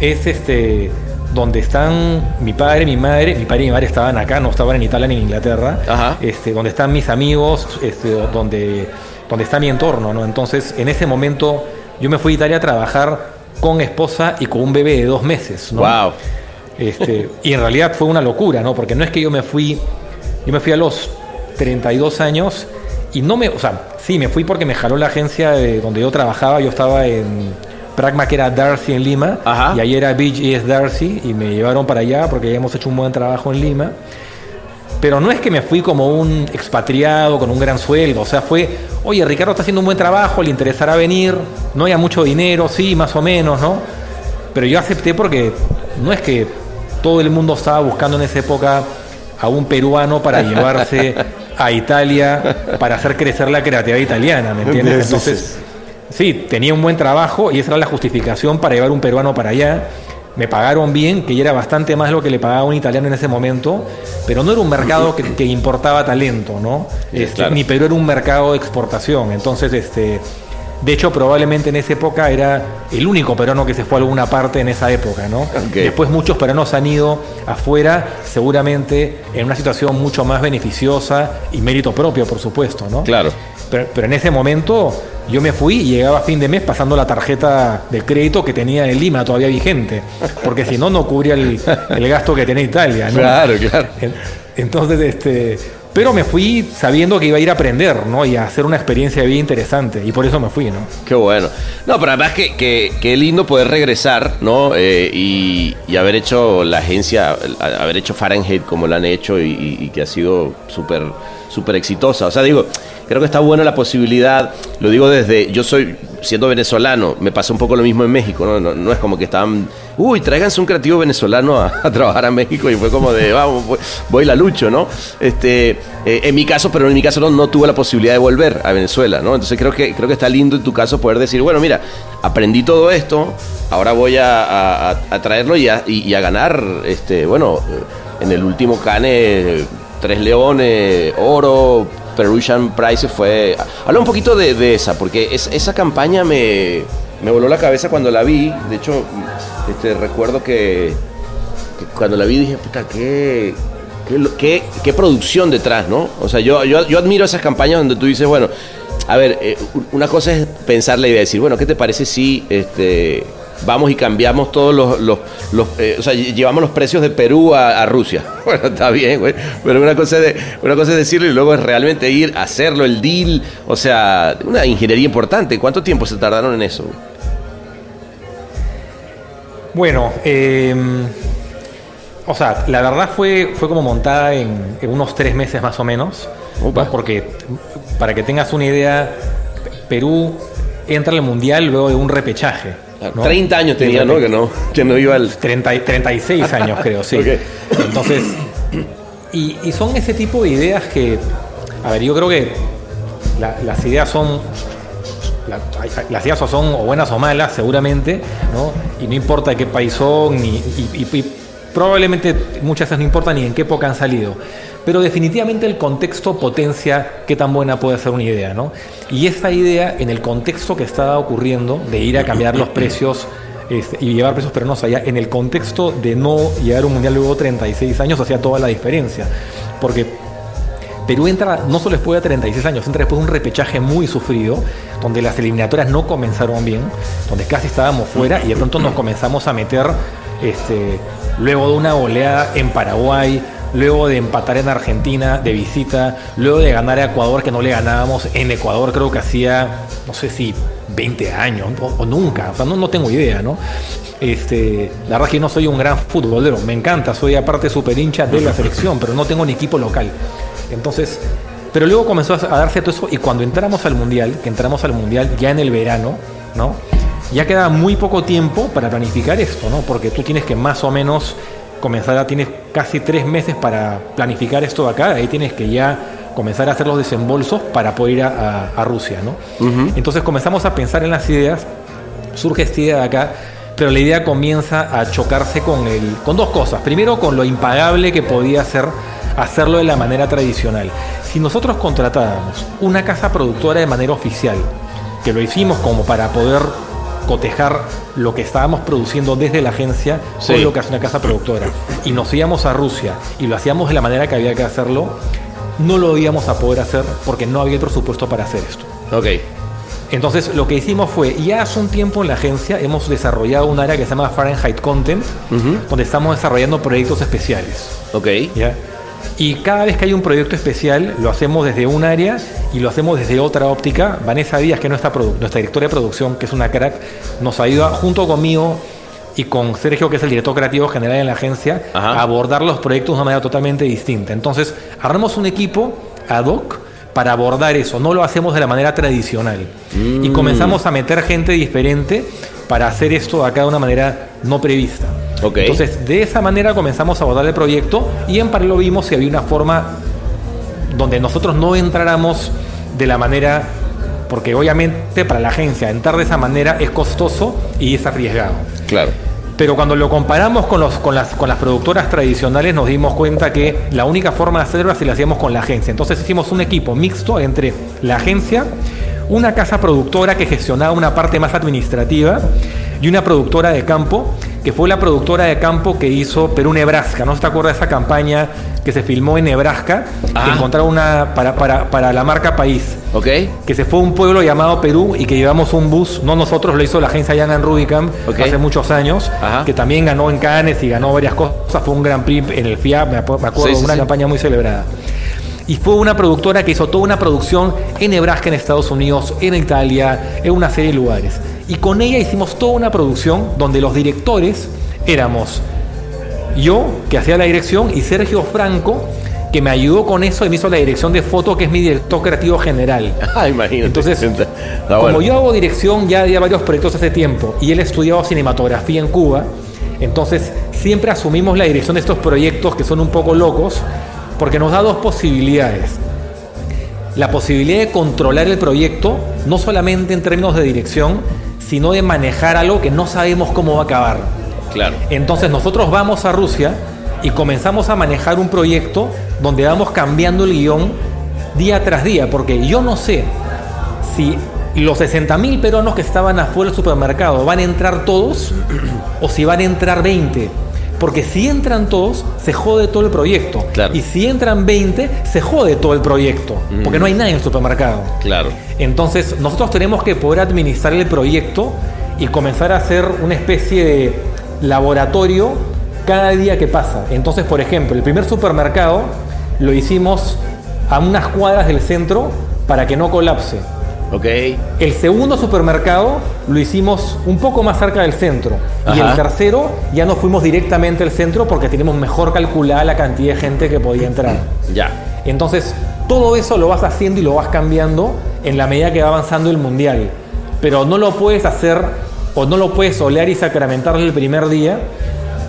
Speaker 4: es este donde están mi padre, mi madre, mi padre y mi madre estaban acá, no estaban en Italia ni en Inglaterra,
Speaker 2: Ajá.
Speaker 4: este, donde están mis amigos, este, donde, donde está mi entorno, ¿no? Entonces, en ese momento yo me fui a Italia a trabajar con esposa y con un bebé de dos meses, ¿no?
Speaker 2: Wow.
Speaker 4: Este, y en realidad fue una locura, ¿no? Porque no es que yo me fui, yo me fui a los 32 años y no me, o sea, sí, me fui porque me jaló la agencia de donde yo trabajaba, yo estaba en Pragma, que era Darcy en Lima,
Speaker 2: Ajá.
Speaker 4: y ahí era BGS Darcy, y me llevaron para allá porque habíamos hecho un buen trabajo en Lima. Pero no es que me fui como un expatriado con un gran sueldo. O sea, fue, oye, Ricardo está haciendo un buen trabajo, le interesará venir. No había mucho dinero, sí, más o menos, ¿no? Pero yo acepté porque no es que todo el mundo estaba buscando en esa época a un peruano para <laughs> llevarse a Italia para hacer crecer la creatividad italiana, ¿me entiendes? Entonces, sí, tenía un buen trabajo y esa era la justificación para llevar un peruano para allá. Me pagaron bien, que ya era bastante más lo que le pagaba un italiano en ese momento, pero no era un mercado que, que importaba talento, ¿no? Este,
Speaker 2: claro.
Speaker 4: Ni Perú era un mercado de exportación. Entonces, este, de hecho, probablemente en esa época era el único peruano que se fue a alguna parte en esa época, ¿no? Después muchos peruanos han ido afuera, seguramente en una situación mucho más beneficiosa y mérito propio, por supuesto, ¿no?
Speaker 2: Claro.
Speaker 4: Pero, pero en ese momento yo me fui y llegaba a fin de mes pasando la tarjeta de crédito que tenía en Lima todavía vigente, porque si no, no cubría el, el gasto que tenía Italia, ¿no?
Speaker 2: Claro, claro.
Speaker 4: En- Entonces, este, pero me fui sabiendo que iba a ir a aprender, ¿no? Y a hacer una experiencia bien interesante, y por eso me fui, ¿no?
Speaker 2: Qué bueno. No, pero además que, que, que lindo poder regresar, ¿no? Eh, y, y haber hecho la agencia, haber hecho Fahrenheit como la han hecho y que ha sido súper, súper exitosa. O sea, digo, creo que está buena la posibilidad, lo digo desde, yo soy, siendo venezolano, me pasó un poco lo mismo en México, ¿no? No, es como que estaban, uy, tráiganse un creativo venezolano <laughs> a, trabajar a México y fue como de, vamos, voy, voy la lucho, ¿no? Este, eh, en mi caso, pero en mi caso no, no tuve la posibilidad de volver a Venezuela, ¿no? Entonces creo que, creo que está lindo en tu caso poder decir, bueno, mira, aprendí todo esto, ahora voy a, a- traerlo y a, y- y a ganar, este, bueno, eh, en el último Cane, Tres Leones, Oro, Perusian Prize fue... Habla un poquito de, esa, porque es- esa campaña me, me voló la cabeza cuando la vi, de hecho, este, recuerdo que cuando la vi dije, puta, qué, qué- qué producción detrás, ¿no? O sea, yo, yo, yo admiro esas campañas donde tú dices, bueno, a ver, eh, una cosa es pensar la idea, decir, bueno, ¿qué te parece si este, vamos y cambiamos todos los, los, los, eh, o sea, lle- llevamos los precios de Perú a, a Rusia? <laughs> Bueno, está bien, güey, pero una cosa, es de, una cosa es decirlo y luego es realmente ir a hacerlo, el deal, o sea, una ingeniería importante. ¿Cuánto tiempo se tardaron en eso?
Speaker 4: Bueno, eh, o sea, la verdad fue, fue como montada en, en unos tres meses más o menos. ¿no? porque para que tengas una idea, Perú entra al Mundial luego de un repechaje. ¿No?
Speaker 2: 30 años tenía, ¿no? Que no, que no iba al...
Speaker 4: 30 y- 36 <laughs> años creo, sí.
Speaker 2: Ok.
Speaker 4: Entonces, y, y son ese tipo de ideas que, a ver, yo creo que la- las ideas son, la- las ideas son o buenas o malas seguramente, ¿no? Y no importa de qué país son, ni, y, y- y probablemente muchas veces no importa ni en qué época han salido. Pero definitivamente el contexto potencia qué tan buena puede ser una idea, ¿no? Y esa idea, en el contexto que estaba ocurriendo, de ir a cambiar los precios este, y llevar precios peruanos allá, en el contexto de no llegar a un mundial luego de 36 años, hacía toda la diferencia. Porque Perú entra no solo después de 36 años, entra después de un repechaje muy sufrido, donde las eliminatorias no comenzaron bien, donde casi estábamos fuera y de pronto nos comenzamos a meter este, luego de una goleada en Paraguay, luego de empatar en Argentina de visita, luego de ganar a Ecuador que no le ganábamos en Ecuador creo que hacía, no sé si 20 años o, o nunca, o sea, no, no tengo idea, ¿no? Este, la verdad es que no soy un gran futbolero, me encanta, soy aparte super hincha de la selección, pero no tengo ni equipo local. Entonces, pero luego comenzó a darse todo eso y cuando entramos al mundial, que entramos al mundial ya en el verano, ¿no? Ya queda muy poco tiempo para planificar esto, ¿no? Porque tú tienes que más o menos comenzar a, tienes casi tres meses para planificar esto de acá, ahí tienes que ya comenzar a hacer los desembolsos para poder ir a, a- a Rusia, ¿no? Entonces comenzamos a pensar en las ideas, surge esta idea de acá, pero la idea comienza a chocarse con, el, con dos cosas. Primero, con lo impagable que podía ser hacerlo de la manera tradicional. Si nosotros contratábamos una casa productora de manera oficial, que lo hicimos como para poder cotejar lo que estábamos produciendo desde la agencia
Speaker 2: Sí.
Speaker 4: con lo que hace una casa productora, y nos íbamos a Rusia y lo hacíamos de la manera que había que hacerlo, no lo íbamos a poder hacer porque no había el presupuesto para hacer esto.
Speaker 2: Ok.
Speaker 4: Entonces lo que hicimos fue, ya hace un tiempo en la agencia hemos desarrollado un área que se llama Fahrenheit Content, donde estamos desarrollando proyectos especiales.
Speaker 2: Ok.
Speaker 4: ¿ya? Y cada vez que hay un proyecto especial, lo hacemos desde un área y lo hacemos desde otra óptica. Vanessa Díaz, que es nuestra, directora de producción, que es una crack, nos ayuda junto conmigo y con Sergio, que es el director creativo general en la agencia,
Speaker 2: Ajá.
Speaker 4: a abordar los proyectos de una manera totalmente distinta. Entonces, armamos un equipo ad hoc para abordar eso, no lo hacemos de la manera tradicional. Y
Speaker 2: Mm.
Speaker 4: comenzamos a meter gente diferente para hacer esto acá de una manera no prevista. Entonces, de esa manera comenzamos a abordar el proyecto y en paralelo vimos si había una forma donde nosotros no entráramos de la manera, porque obviamente para la agencia entrar de esa manera es costoso y es arriesgado.
Speaker 2: Claro.
Speaker 4: Pero cuando lo comparamos con, los, con, las, con las productoras tradicionales nos dimos cuenta que la única forma de hacerlo era si lo hacíamos con la agencia. Entonces hicimos un equipo mixto entre la agencia, una casa productora que gestionaba una parte más administrativa y una productora de campo, que fue la productora de campo que hizo Perú-Nebraska. ¿No se te acuerdas de esa campaña que se filmó en Nebraska?
Speaker 2: Ah.
Speaker 4: Que encontraron una para, para, para la marca País
Speaker 2: ¿Ok?
Speaker 4: que se fue a un pueblo llamado Perú y que llevamos un bus, no nosotros, lo hizo la agencia Young and Rubicam hace muchos años,
Speaker 2: Ajá.
Speaker 4: que también ganó en Cannes y ganó varias cosas, fue un Grand Prix en el FIA, me, acuerdo,
Speaker 2: Sí, sí,
Speaker 4: una
Speaker 2: sí.
Speaker 4: campaña muy celebrada. Y fue una productora que hizo toda una producción en Nebraska, en Estados Unidos, en Italia, en una serie de lugares. Y con ella hicimos toda una producción donde los directores éramos yo, que hacía la dirección, y Sergio Franco, que me ayudó con eso y me hizo la dirección de foto, que es mi director creativo general. <laughs>
Speaker 2: Ah, imagínate.
Speaker 4: Entonces, <laughs> como yo hago dirección ya de varios proyectos hace tiempo y él estudiaba cinematografía en Cuba, entonces siempre asumimos la dirección de estos proyectos que son un poco locos porque nos da dos posibilidades. La posibilidad de controlar el proyecto, no solamente en términos de dirección, sino de manejar algo que no sabemos cómo va a acabar.
Speaker 2: Claro.
Speaker 4: Entonces nosotros vamos a Rusia y comenzamos a manejar un proyecto donde vamos cambiando el guion día tras día, porque yo no sé si los 60.000 peruanos que estaban afuera del supermercado van a entrar todos <clears throat> o si van a entrar 20. Porque si entran todos, se jode todo el proyecto.
Speaker 2: Claro.
Speaker 4: Y si entran 20, se jode todo el proyecto. Porque no hay nadie en el supermercado.
Speaker 2: Claro.
Speaker 4: Entonces, nosotros tenemos que poder administrar el proyecto y comenzar a hacer una especie de laboratorio cada día que pasa. Entonces, por ejemplo, el primer supermercado lo hicimos a unas cuadras del centro para que no colapse.
Speaker 2: Ok.
Speaker 4: El segundo supermercado lo hicimos un poco más cerca del centro. Y el tercero ya nos fuimos directamente al centro porque tenemos mejor calculada la cantidad de gente que podía entrar.
Speaker 2: Ya.
Speaker 4: Entonces, todo eso lo vas haciendo y lo vas cambiando en la medida que va avanzando el mundial. Pero no lo puedes hacer o no lo puedes olear y sacramentar el primer día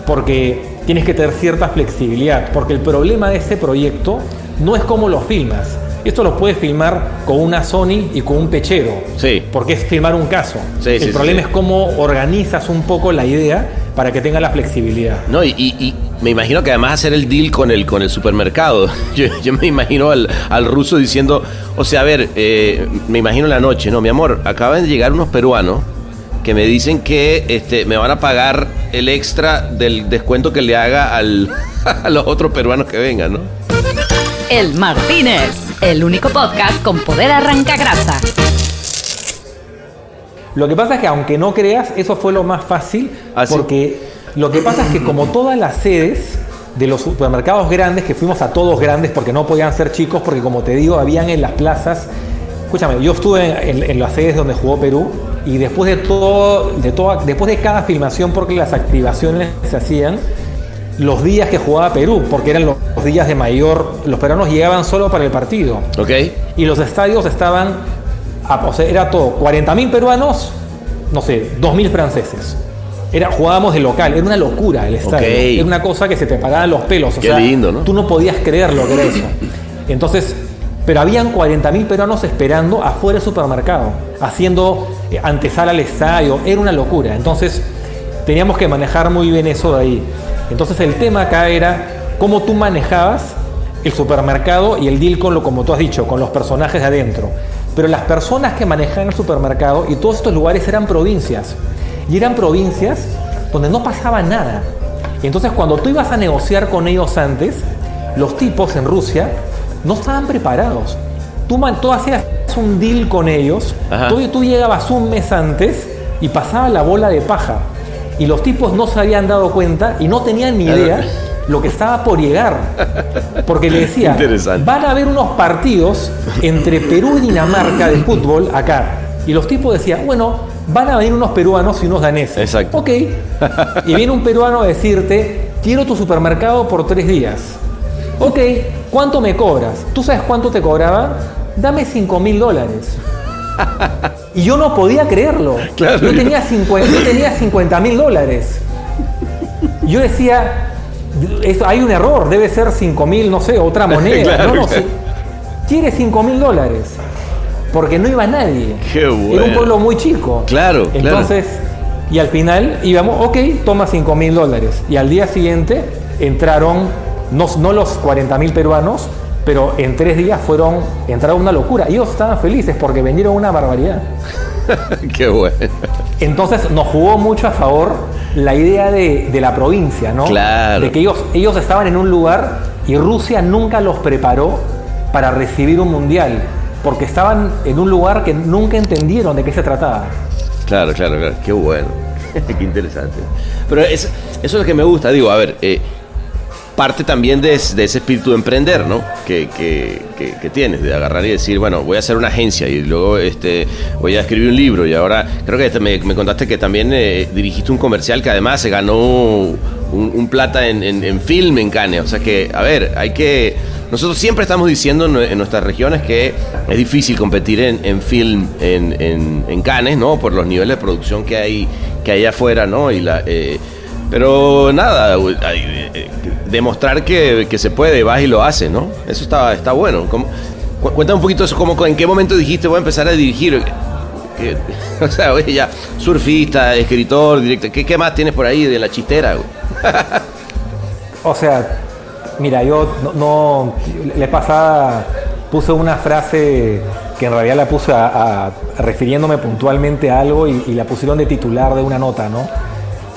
Speaker 4: porque tienes que tener cierta flexibilidad. Porque el problema de ese proyecto no es cómo lo filmas. Esto lo puedes filmar con una Sony y con un pechero.
Speaker 2: Sí.
Speaker 4: Porque es filmar un caso.
Speaker 2: Sí,
Speaker 4: el
Speaker 2: sí,
Speaker 4: problema
Speaker 2: sí.
Speaker 4: es cómo organizas un poco la idea para que tenga la flexibilidad.
Speaker 2: No, y, y- y me imagino que además hacer el deal con el, con el supermercado. <laughs> Yo, yo me imagino al, al ruso diciendo, o sea, a ver, eh, me imagino la noche, no, mi amor, acaban de llegar unos peruanos que me dicen que este, me van a pagar el extra del descuento que le haga al, <laughs> a los otros peruanos que vengan, ¿no?
Speaker 6: El Martínez, el único podcast con poder arranca grasa.
Speaker 4: Lo que pasa es que aunque no creas, eso fue lo más fácil,
Speaker 2: ¿Ah, sí?
Speaker 4: porque lo que pasa es que como todas las sedes de los supermercados grandes, que fuimos a todos grandes porque no podían ser chicos, porque como te digo, habían en las plazas, escúchame, yo estuve en, en las sedes donde jugó Perú y después de todo, de toda, después de cada filmación, porque las activaciones se hacían los días que jugaba Perú, porque eran los, días de mayor, los peruanos llegaban solo para el partido
Speaker 2: ¿Ok?
Speaker 4: y los estadios estaban, a- o sea, era todo, 40.000 peruanos, no sé, 2.000 franceses. Era, jugábamos de local, era una locura el estadio. Era una cosa que se te paraban los pelos. O
Speaker 2: Qué
Speaker 4: sea,
Speaker 2: lindo, ¿no?
Speaker 4: Tú no podías creer lo que era eso. Entonces, pero habían 40.000 peruanos esperando afuera del supermercado, haciendo eh, antesala al estadio. Era una locura. Entonces, teníamos que manejar muy bien eso de ahí. Entonces, el tema acá era cómo tú manejabas el supermercado y el deal con lo, como tú has dicho, con los personajes de adentro. Pero las personas que manejaban el supermercado y todos estos lugares eran provincias. Y eran provincias donde no pasaba nada. Y entonces cuando tú ibas a negociar con ellos antes, los tipos en Rusia no estaban preparados. Tú, man- tú hacías un deal con ellos, tú, tú llegabas un mes antes y pasaba la bola de paja. Y los tipos no se habían dado cuenta y no tenían ni idea lo que estaba por llegar. Porque le decía, van a haber unos partidos entre Perú y Dinamarca de fútbol acá. Y los tipos decían, bueno, van a venir unos peruanos y unos daneses.
Speaker 2: Exacto.
Speaker 4: Ok. Y viene un peruano a decirte, quiero tu supermercado por tres días. Ok, ¿cuánto me cobras? ¿Tú sabes cuánto te cobraba? Dame 5 mil dólares. Y yo no podía creerlo.
Speaker 2: Claro,
Speaker 4: yo, tenía 50 yo tenía 50 mil dólares. Yo decía, "Es- hay un error, debe ser 5 mil, no sé, otra <laughs> moneda.
Speaker 2: Claro,
Speaker 4: no, no,
Speaker 2: claro.
Speaker 4: Quiere 5 mil dólares. Porque no iba nadie.
Speaker 2: Qué
Speaker 4: Era un
Speaker 2: bueno.
Speaker 4: pueblo muy chico.
Speaker 2: Claro, claro.
Speaker 4: Entonces, y al final íbamos, ok, toma 5 mil dólares. Y al día siguiente entraron, no, no los 40 mil peruanos, pero en tres días fueron, entraron una locura. Ellos estaban felices porque vendieron una barbaridad. <laughs>
Speaker 2: Qué bueno.
Speaker 4: Entonces nos jugó mucho a favor la idea de, de la provincia, ¿no?
Speaker 2: Claro.
Speaker 4: De que ellos, ellos estaban en un lugar y Rusia nunca los preparó para recibir un mundial, porque estaban en un lugar que nunca entendieron de qué se trataba.
Speaker 2: Claro, claro, claro. Qué bueno. <laughs> Qué interesante. Pero es- eso es lo que me gusta. Digo, a ver, eh, parte también de, de ese espíritu de emprender, ¿no? Que, que- tienes, de agarrar y decir, bueno, voy a hacer una agencia y luego este, voy a escribir un libro. Y ahora creo que este, me, contaste que también eh, dirigiste un comercial que además se ganó un, plata en, film en Cannes. O sea que, a ver, hay que. Nosotros siempre estamos diciendo en, nue- en nuestras regiones que es difícil competir en, film en Cannes, ¿no? Por los niveles de producción que hay, que hay afuera, ¿no? Y la. eh, pero nada, eh, demostrar que, que se puede, vas y lo haces, ¿no? Eso está, está bueno. ¿Cómo- cu- cuéntame un poquito eso, como, ¿en qué momento dijiste voy a empezar a dirigir? <laughs> O sea, oye, ya, surfista, escritor, director, ¿qué, qué más tienes por ahí de la chistera?
Speaker 4: O sea, mira, yo no, no- le pasada puse una frase que en realidad la puse a- refiriéndome puntualmente a algo y la pusieron de titular de una nota, ¿no?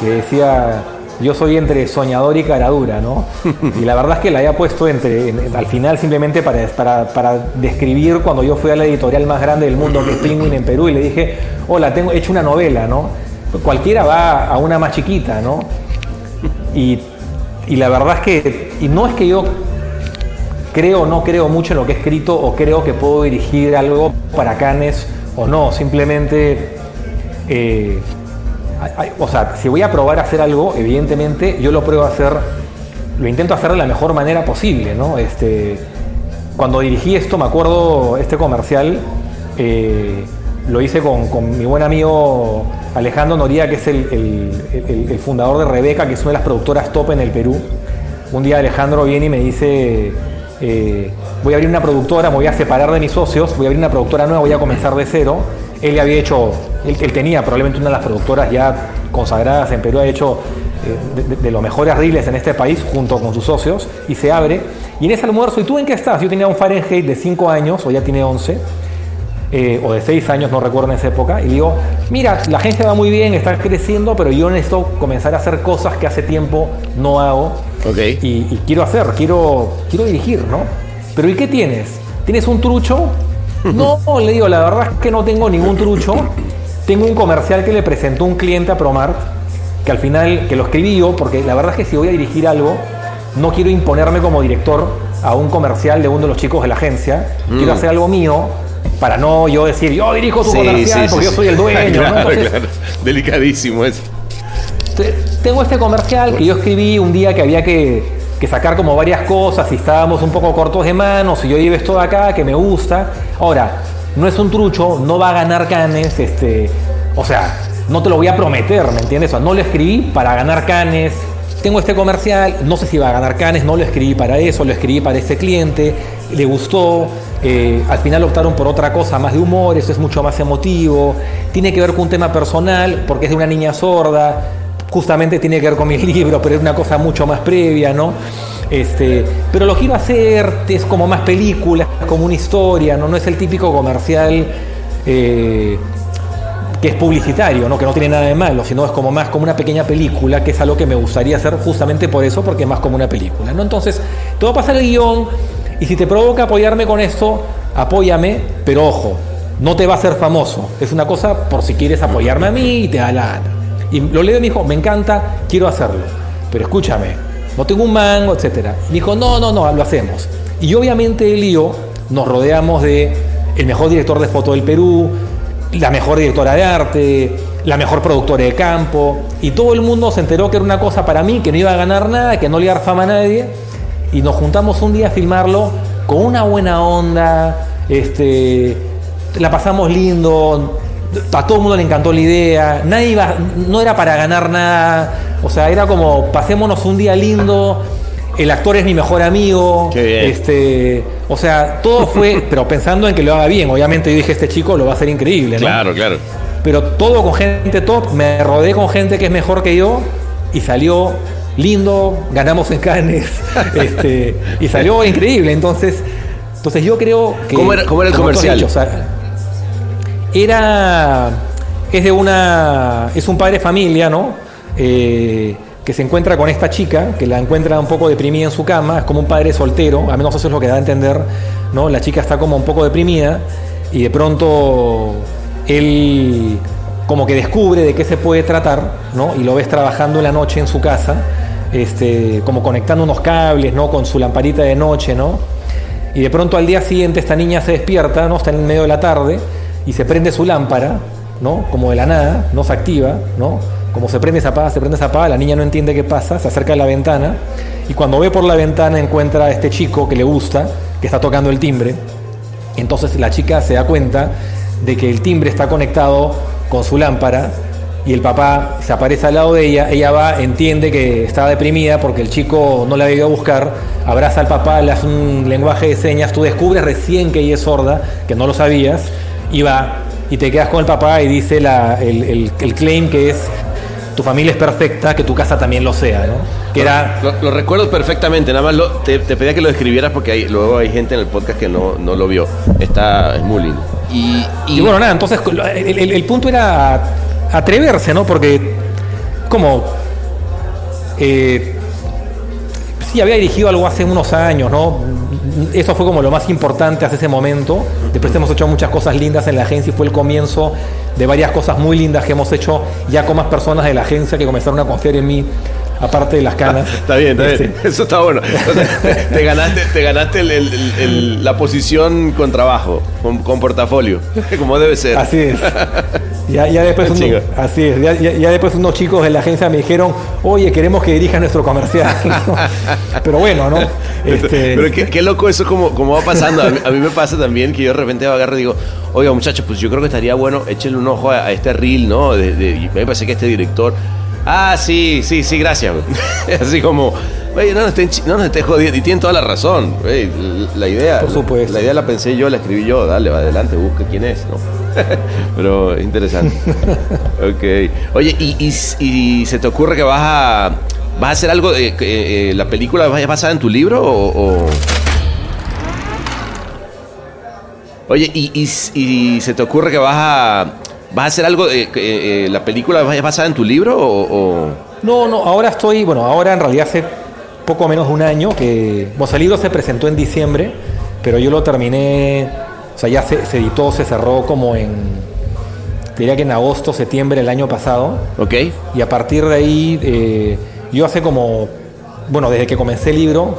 Speaker 4: Que decía, yo soy entre soñador y caradura, ¿no? <laughs> Y la verdad es que la había puesto entre, en- al final simplemente para, para, para describir cuando yo fui a la editorial más grande del mundo, que es Penguin en Perú, y le dije, hola, tengo he hecho una novela, ¿no? Cualquiera va a una más chiquita, ¿no? Y, y la verdad es que, y no es que yo creo o no creo mucho en lo que he escrito o creo que puedo dirigir algo para Canes o no, simplemente, eh, o sea, si voy a probar a hacer algo, evidentemente yo lo pruebo a hacer, lo intento hacer de la mejor manera posible, ¿no? Este, cuando dirigí esto, me acuerdo, este comercial, eh, lo hice con, con mi buen amigo Alejandro Noría, que es el, el- fundador de Rebeca, que es una de las productoras top en el Perú. Un día Alejandro viene y me dice, eh, voy a abrir una productora, me voy a separar de mis socios, voy a abrir una productora nueva, voy a comenzar de cero. Él le había hecho, él, él tenía probablemente una de las productoras ya consagradas en Perú, ha hecho eh, de, los mejores reels en este país junto con sus socios y se abre. Y en ese almuerzo, ¿y tú en qué estás? Yo tenía un Fahrenheit de 5 años, o ya tiene 11, eh, o de 6 años, no recuerdo en esa época, y digo, mira, la agencia va muy bien, está creciendo, pero yo necesito comenzar a hacer cosas que hace tiempo no hago y quiero hacer, quiero, quiero dirigir, ¿no? Pero ¿y qué tienes? ¿Tienes un trucho? No, le digo, la verdad es que no tengo ningún trucho. Tengo un comercial que le presentó un cliente a Promart, que al final, que lo escribí yo, porque la verdad es que si voy a dirigir algo, no quiero imponerme como director a un comercial de uno de los chicos de la agencia. Quiero hacer algo mío para no yo decir, yo dirijo tu comercial porque yo soy el <laughs> dueño. ¿no?
Speaker 2: claro,
Speaker 4: Entonces,
Speaker 2: claro. Delicadísimo eso.
Speaker 4: te- tengo este comercial que yo escribí un día que había que, que sacar como varias cosas y estábamos un poco cortos de manos y yo llevo esto acá que me gusta. Ahora, no es un trucho, no va a ganar canes, este, o sea, no te lo voy a prometer, ¿me entiendes? O no lo escribí para ganar canes. Tengo este comercial, no sé si va a ganar canes, no lo escribí para eso, lo escribí para este cliente, le gustó, eh, al final optaron por otra cosa más de humor, eso es mucho más emotivo, tiene que ver con un tema personal, porque es de una niña sorda, justamente tiene que ver con mis <laughs> libros, pero es una cosa mucho más previa, ¿no? Este, pero lo quiero hacer, es como más película, como una historia, ¿no? No es el típico comercial eh, que es publicitario, ¿no? que no tiene nada de malo, sino es como más como una pequeña película, que es algo que me gustaría hacer justamente por eso, porque es más como una película. ¿no? Entonces, te va a pasar el guion, y si te provoca apoyarme con esto, apóyame, pero ojo, no te va a hacer famoso. Es una cosa por si quieres apoyarme a mí y te da la gana. Y lo leo y me dijo, me encanta, quiero hacerlo. Pero escúchame, no tengo un mango, etc. Y dijo, no, no, no, lo hacemos. Y obviamente él y yo nos rodeamos de el mejor director de foto del Perú, la mejor directora de arte, la mejor productora de campo, y todo el mundo se enteró que era una cosa para mí, que no iba a ganar nada, que no le iba dar fama a nadie, y nos juntamos un día a filmarlo con una buena onda, este, la pasamos lindo, a todo el mundo le encantó la idea, nadie iba, no era para ganar nada, o sea, era como pasémonos un día lindo, el actor es mi mejor amigo,
Speaker 2: Qué bien.
Speaker 4: este, o sea, todo fue, <laughs> pero pensando en que lo haga bien, obviamente yo dije, este chico lo va a hacer increíble, ¿no?
Speaker 2: Claro, claro.
Speaker 4: pero todo con gente top, me rodeé con gente que es mejor que yo y salió lindo, ganamos en Cannes, <laughs> este, y salió increíble, entonces, entonces yo creo que...
Speaker 2: ¿Cómo era- cómo era el comercial?
Speaker 4: Era, es de una, es un padre de familia, ¿no? Eh, que se encuentra con esta chica, que la encuentra un poco deprimida en su cama, es como un padre soltero, a menos eso es lo que da a entender, ¿no? La chica está como un poco deprimida y de pronto él como que descubre de qué se puede tratar, ¿no? Y lo ves trabajando en la noche en su casa, este, como conectando unos cables, ¿no? Con su lamparita de noche, ¿no? Y de pronto al día siguiente esta niña se despierta, ¿no? Está en medio de la tarde y se prende su lámpara, ¿no? Como de la nada, no se activa, ¿no? Como se prende, se apaga, se prende, se apaga, la niña no entiende qué pasa, se acerca a la ventana y cuando ve por la ventana encuentra a este chico que le gusta, que está tocando el timbre. Entonces la chica se da cuenta de que el timbre está conectado con su lámpara y el papá se aparece al lado de ella, ella va, entiende que está deprimida porque el chico no la ha ido a buscar, abraza al papá, le hace un lenguaje de señas, tú descubres recién que ella es sorda, que no lo sabías, y va y te quedas con el papá y dice la- el, el- el claim que es tu familia es perfecta, que tu casa también lo sea, ¿no? Que era
Speaker 2: Lo, lo recuerdo perfectamente, nada más lo- te, te pedía que lo describieras porque hay- luego hay gente en el podcast que no, no lo vio. Está, es muy lindo. Y, y-
Speaker 4: Y bueno, nada, entonces el, el- el punto era atreverse, ¿no? Porque, como. eh, sí, había dirigido algo hace unos años, ¿no? Eso fue como lo más importante hasta ese momento. Después hemos hecho muchas cosas lindas en la agencia y fue el comienzo de varias cosas muy lindas que hemos hecho ya con más personas de la agencia que comenzaron a confiar en mí, aparte de las canas.
Speaker 2: Está bien, está bien.
Speaker 4: Este,
Speaker 2: Eso está bueno. O sea, <laughs> te ganaste, te ganaste el- el- el- la posición con trabajo, con, con portafolio, <laughs> como debe ser.
Speaker 4: Así es. <laughs> Ya, ya después uno- así es. Ya, ya- ya después unos chicos de la agencia me dijeron, oye, queremos que dirija nuestro comercial. Pero bueno, ¿no? Este,
Speaker 2: Pero qué, qué loco eso como, como va pasando. A mí, a mí me pasa también que yo de repente agarro y digo, oiga muchachos, pues yo creo que estaría bueno, échenle un ojo a, a este reel, ¿no? De, de- me parece que este director... Ah, sí, sí, sí, gracias. <laughs> Así como, oye, no nos estén, no nos estén jodiendo. Y tienen toda la razón. la idea,
Speaker 4: Por supuesto.
Speaker 2: La idea la pensé yo, la escribí yo. Dale, va adelante, busca quién es, ¿no? <laughs> Pero interesante. <laughs> ok. Oye, ¿y, y, y se te ocurre que vas a... ¿Vas a hacer algo? de- que, eh, ¿La película es basada en tu libro o...? o- Oye, ¿y, y, y se te ocurre que vas a... ¿Vas a hacer algo? de- que, eh, ¿La película es basada en tu libro o...? o-
Speaker 4: no, no, ahora estoy, bueno, ahora en realidad hace poco menos de un año que, libro se presentó en diciembre, pero yo lo terminé, o sea, ya se, se editó, se cerró como en, diría que en agosto, septiembre del año pasado.
Speaker 2: ¿Ok?
Speaker 4: Y a partir de ahí, eh, yo hace como, bueno, desde que comencé el libro,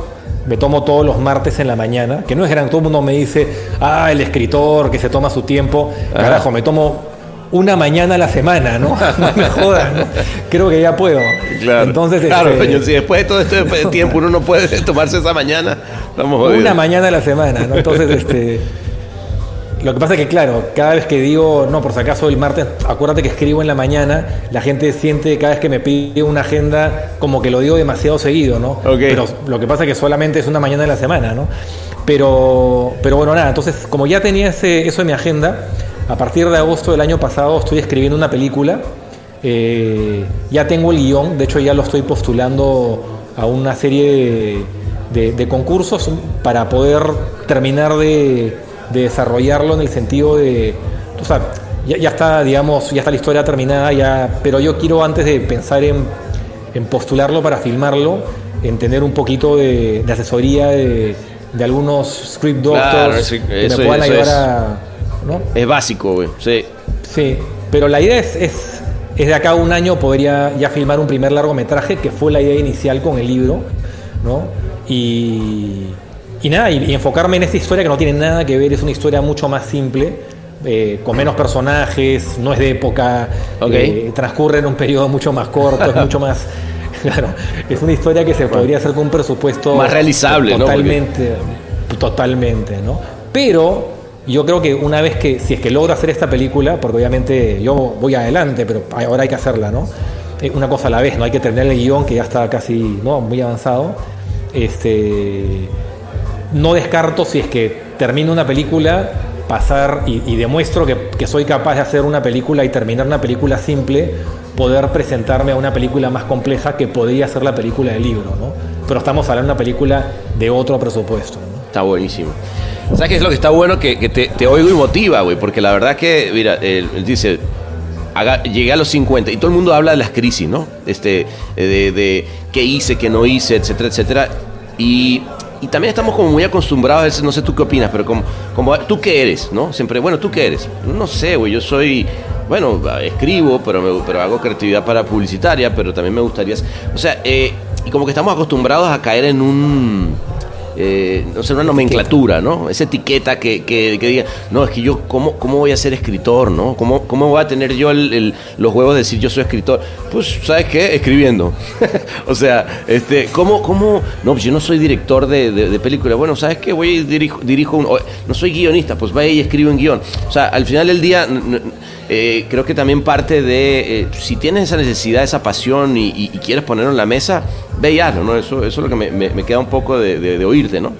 Speaker 4: me tomo todos los martes en la mañana, que no es gran, todo el mundo me dice, ah, el escritor que se toma su tiempo,
Speaker 2: Ajá.
Speaker 4: carajo, me tomo una mañana a la semana, ¿no? <laughs> No me jodas, ¿no? Creo que ya puedo.
Speaker 2: Claro.
Speaker 4: Entonces,
Speaker 2: claro,
Speaker 4: este,
Speaker 2: si después de todo este <laughs> tiempo uno no puede tomarse esa mañana, estamos jodidos.
Speaker 4: una mañana a la semana, ¿no? Entonces, este... Lo que pasa es que, claro, cada vez que digo, no, por si acaso el martes, acuérdate que escribo en la mañana, la gente siente cada vez que me pide una agenda como que lo digo demasiado seguido, ¿no?
Speaker 2: Ok.
Speaker 4: Pero lo que pasa es que solamente es una mañana de la semana, ¿no? Pero, pero bueno, nada, entonces como ya tenía ese, eso en mi agenda, a partir de agosto del año pasado estoy escribiendo una película, eh, ya tengo el guion, de hecho ya lo estoy postulando a una serie de, de- de concursos para poder terminar de, de desarrollarlo en el sentido de, o sea, ya, ya está, digamos, ya está la historia terminada, ya, pero yo quiero antes de pensar en, en postularlo para filmarlo, en tener un poquito de, asesoría de, algunos script doctors
Speaker 2: Claro, eso-
Speaker 4: que me puedan ayudar a... ¿no?
Speaker 2: Es básico, güey. Sí.
Speaker 4: Sí, pero la idea es, es, es de acá a un año podría ya filmar un primer largometraje, que fue la idea inicial con el libro, ¿no? Y, y nada, y, y enfocarme en esta historia que no tiene nada que ver, es una historia mucho más simple, eh, con menos personajes, no es de época, eh, transcurre en un periodo mucho más corto, es <laughs> mucho más... <laughs> Claro, es una historia que se podría hacer con un presupuesto
Speaker 2: Más realizable, ¿no?
Speaker 4: totalmente, totalmente, ¿no? Pero yo creo que una vez que, si es que logro hacer esta película, porque obviamente yo voy adelante, pero ahora hay que hacerla, ¿no? Eh, Una cosa a la vez, ¿no? Hay que tener el guion que ya está casi, ¿no? Muy avanzado. Este, no descarto si es que termino una película, pasar y, y demuestro que, que soy capaz de hacer una película y terminar una película simple, poder presentarme a una película más compleja que podría ser la película del libro, ¿no? Pero estamos hablando de una película de otro presupuesto, ¿no?
Speaker 2: Está buenísimo. ¿Sabes qué es lo que está bueno? Que, te, oigo y motiva, güey. Porque la verdad que, mira, él, dice, llegué a los 50 y todo el mundo habla de las crisis, ¿no? Este, de, de qué hice, qué no hice, etcétera, etcétera. Y, también estamos como muy acostumbrados no sé tú qué opinas, pero como, como tú qué eres, ¿no? Siempre, bueno, ¿tú qué eres? No sé, güey, yo soy, bueno, escribo, pero, me- pero hago creatividad para publicitaria, pero también me gustaría... O sea, eh, como que estamos acostumbrados a caer en un eh, no sé, una nomenclatura, ¿no? Esa etiqueta que, que, que diga, no, es que yo, ¿cómo, cómo voy a ser escritor, no? ¿Cómo, cómo voy a tener yo el- el- los huevos de decir yo soy escritor? Pues, ¿sabes qué? Escribiendo. <laughs> o sea, este, ¿cómo, cómo? No, pues yo no soy director de, de, película. Bueno, ¿sabes qué? Voy y dirijo, dirijo un, no soy guionista, pues vaya y escribe un guion. O sea, al final del día, eh, creo que también parte de, eh, si tienes esa necesidad, esa pasión y- y quieres ponerlo en la mesa, ve y hazlo, ¿no? Eso, eso es lo que me, me- me queda un poco de, de- de oírte, ¿no?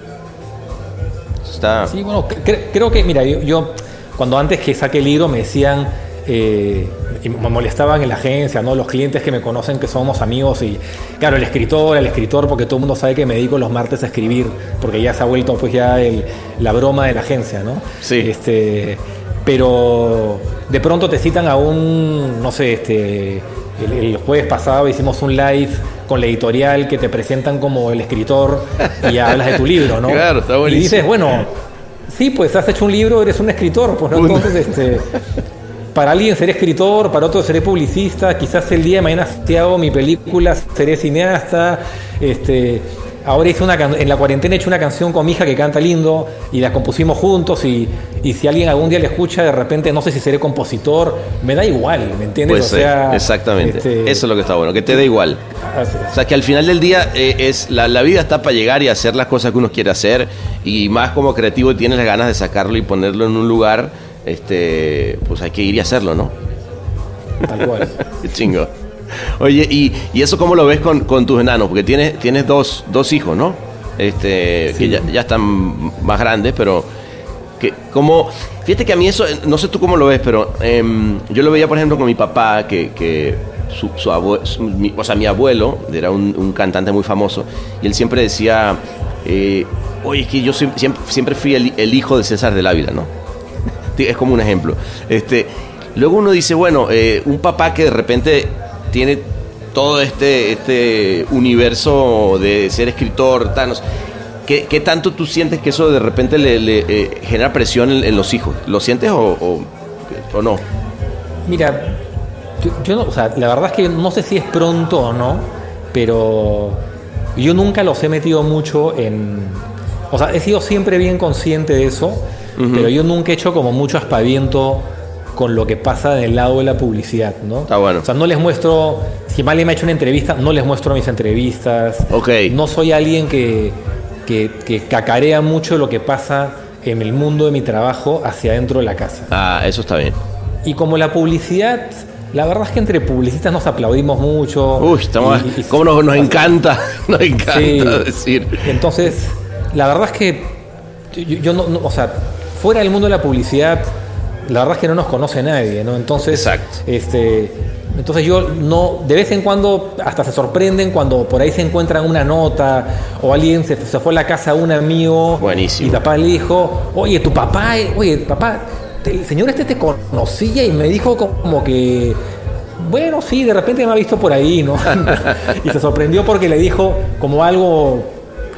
Speaker 2: Está...
Speaker 4: Sí, bueno, cre- creo que, mira, yo, yo cuando antes que saqué el libro me decían, eh, y me molestaban en la agencia, ¿no? Los clientes que me conocen que somos amigos y, claro, el escritor, el escritor, porque todo el mundo sabe que me dedico los martes a escribir, porque ya se ha vuelto pues ya el- la broma de la agencia, ¿no?
Speaker 2: Sí.
Speaker 4: Este, pero de pronto te citan a un, no sé, este, el, el jueves pasado hicimos un live con la editorial que te presentan como el escritor y hablas de tu libro, ¿no? <laughs>
Speaker 2: Claro, está
Speaker 4: Y
Speaker 2: buenísimo.
Speaker 4: dices, bueno, sí, pues has hecho un libro, eres un escritor, pues ¿no? Entonces, este, para alguien seré escritor, para otro seré publicista, quizás el día de mañana si hago mi película seré cineasta, este, ahora hice una en la cuarentena he hecho una canción con mi hija que canta lindo y la compusimos juntos y, y si alguien algún día la escucha de repente no sé si seré compositor, me da igual, ¿me entiendes?
Speaker 2: Pues
Speaker 4: o sea,
Speaker 2: exactamente.
Speaker 4: este,
Speaker 2: Eso es lo que está bueno, que te dé igual.
Speaker 4: Así-
Speaker 2: O sea, que al final del día eh, es la, la vida está para llegar y hacer las cosas que uno quiere hacer y más como creativo tienes las ganas de sacarlo y ponerlo en un lugar, este, pues hay que ir y hacerlo, ¿no?
Speaker 4: tal cual. <laughs>
Speaker 2: Qué chingo. Oye, ¿y, y eso cómo lo ves con, con tus enanos? Porque tienes, tienes dos, dos hijos, ¿no? Este, que ya están más grandes, pero que como fíjate que a mí eso no sé tú cómo lo ves pero em, yo lo veía por ejemplo con mi papá que, que su, su abue- su- mi- o sea mi abuelo era un, un cantante muy famoso y él siempre decía eh, oye es que yo siempre, siempre, fui el, el hijo de César del Ávila no es como un ejemplo este luego uno dice bueno eh, un papá que de repente tiene todo este este universo de ser escritor tal, no sé, ¿Qué, qué tanto tú sientes que eso de repente le, eh, genera presión en, los hijos? ¿Lo sientes o, o no?
Speaker 4: Mira, yo, yo no, o sea, la verdad es que no sé si es pronto o no, pero yo nunca los he metido mucho en. O sea, he sido siempre bien consciente de eso, pero yo nunca he hecho como mucho aspaviento con lo que pasa del lado de la publicidad, ¿no?
Speaker 2: Está bueno.
Speaker 4: O sea, no les muestro. Si alguien me ha hecho una entrevista, no les muestro mis entrevistas.
Speaker 2: Ok.
Speaker 4: No soy alguien que, que, que cacarea mucho lo que pasa en el mundo de mi trabajo hacia adentro de la casa.
Speaker 2: Ah, eso está bien.
Speaker 4: Y como la publicidad, la verdad es que entre publicistas nos aplaudimos mucho.
Speaker 2: Uy, estamos,
Speaker 4: Y- y-
Speaker 2: ¿cómo nos, nos encanta? <laughs> Nos encanta
Speaker 4: Sí.
Speaker 2: decir.
Speaker 4: Entonces, la verdad es que yo, yo no, no- o sea, fuera del mundo de la publicidad, la verdad es que no nos conoce nadie, ¿no? Entonces,
Speaker 2: Exacto.
Speaker 4: este, entonces yo no, de vez en cuando hasta se sorprenden cuando por ahí se encuentran una nota o alguien se, se fue a la casa de un amigo
Speaker 2: Buenísimo.
Speaker 4: y papá le dijo, oye, tu papá, eh, oye, papá, el señor este te conocía y me dijo como que, bueno, sí, de repente me ha visto por ahí, ¿no? <laughs> y se sorprendió porque le dijo como algo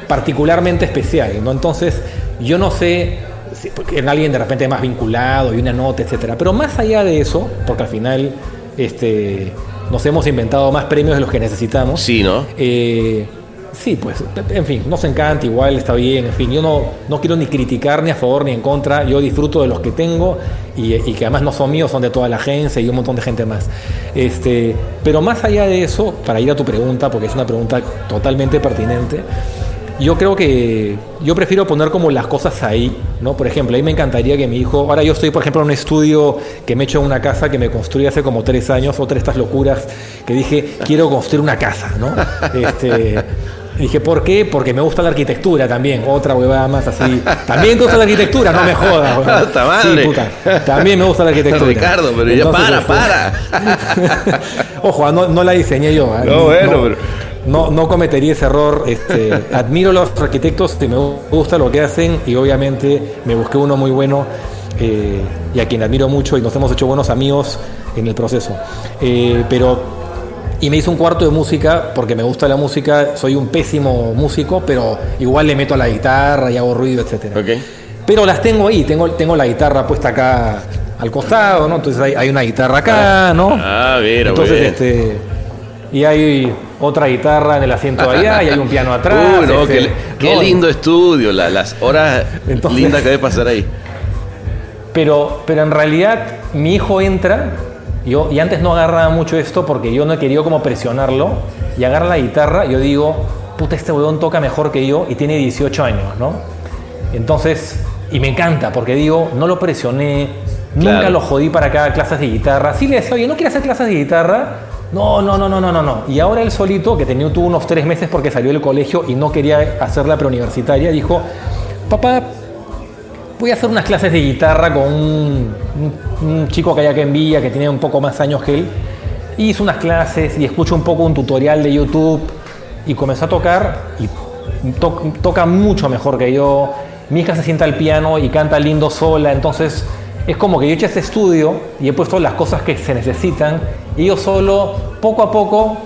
Speaker 4: particularmente especial, ¿no? Entonces, yo no sé si porque en alguien de repente más vinculado y una nota, etcétera. Pero más allá de eso, porque al final este, nos hemos inventado más premios de los que necesitamos.
Speaker 2: Sí, ¿no?
Speaker 4: eh, Sí, pues, en fin, nos encanta, igual está bien, en fin, yo no, no quiero ni criticar ni a favor ni en contra, yo disfruto de los que tengo y, que además no son míos, son de toda la agencia y un montón de gente más. Este, pero más allá de eso, para ir a tu pregunta, porque es una pregunta totalmente pertinente, yo creo que yo prefiero poner como las cosas ahí, ¿no? Por ejemplo, ahí me encantaría que mi hijo, ahora yo estoy, por ejemplo, en un estudio que me he hecho una casa que me construí hace como tres años, otra de estas locuras que dije, quiero construir una casa, ¿no? Este, y dije, ¿por qué? Porque me gusta la arquitectura también, otra huevada más así. También te gusta la arquitectura, no me jodas.
Speaker 2: Puta <laughs> madre.
Speaker 4: Sí, puta. También me gusta la arquitectura. <laughs>
Speaker 2: Ricardo, pero ya para,
Speaker 4: este,
Speaker 2: para. <laughs>
Speaker 4: Ojo, no, no la diseñé yo. ¿eh?
Speaker 2: No, bueno, pero-
Speaker 4: no, no cometería ese error. Este, admiro a los arquitectos, me gusta lo que hacen y obviamente me busqué uno muy bueno eh, y a quien admiro mucho y nos hemos hecho buenos amigos en el proceso. Eh, pero y me hice un cuarto de música porque me gusta la música. Soy un pésimo músico, pero igual le meto a la guitarra y hago ruido.
Speaker 2: Ok.
Speaker 4: Pero las tengo ahí, tengo, tengo la guitarra puesta acá al costado, ¿no? Entonces hay, hay una guitarra acá, ¿no?
Speaker 2: Ah, mira,
Speaker 4: Entonces,
Speaker 2: bien.
Speaker 4: este. Y hay otra guitarra en el asiento de allá, y hay un piano <laughs> atrás.
Speaker 2: No,
Speaker 4: este,
Speaker 2: qué, qué
Speaker 4: no,
Speaker 2: lindo estudio, la- las horas
Speaker 4: Entonces-
Speaker 2: lindas que debe pasar ahí.
Speaker 4: Pero, pero en realidad mi hijo entra, yo, y antes no agarraba mucho esto porque yo no he querido como presionarlo, y agarra la guitarra, yo digo, puta, este huevón toca mejor que yo y tiene 18 años, ¿no? Entonces, y me encanta porque digo, no lo presioné, nunca lo jodí para haga clases de guitarra. Sí le decía, oye, ¿no quieres hacer clases de guitarra? No, no, no, no, no, no, no. Y ahora él solito, que tenía, tuvo unos tres meses porque salió del colegio y no quería hacer la preuniversitaria, dijo, papá, voy a hacer unas clases de guitarra con un, un- un chico que hay acá en Villa que tiene un poco más años que él. Y hizo unas clases y escucho un poco un tutorial de YouTube y comenzó a tocar y to- toca mucho mejor que yo. Mi hija se sienta al piano y canta lindo sola, entonces es como que yo he hecho este estudio y he puesto las cosas que se necesitan y ellos solo, poco a poco,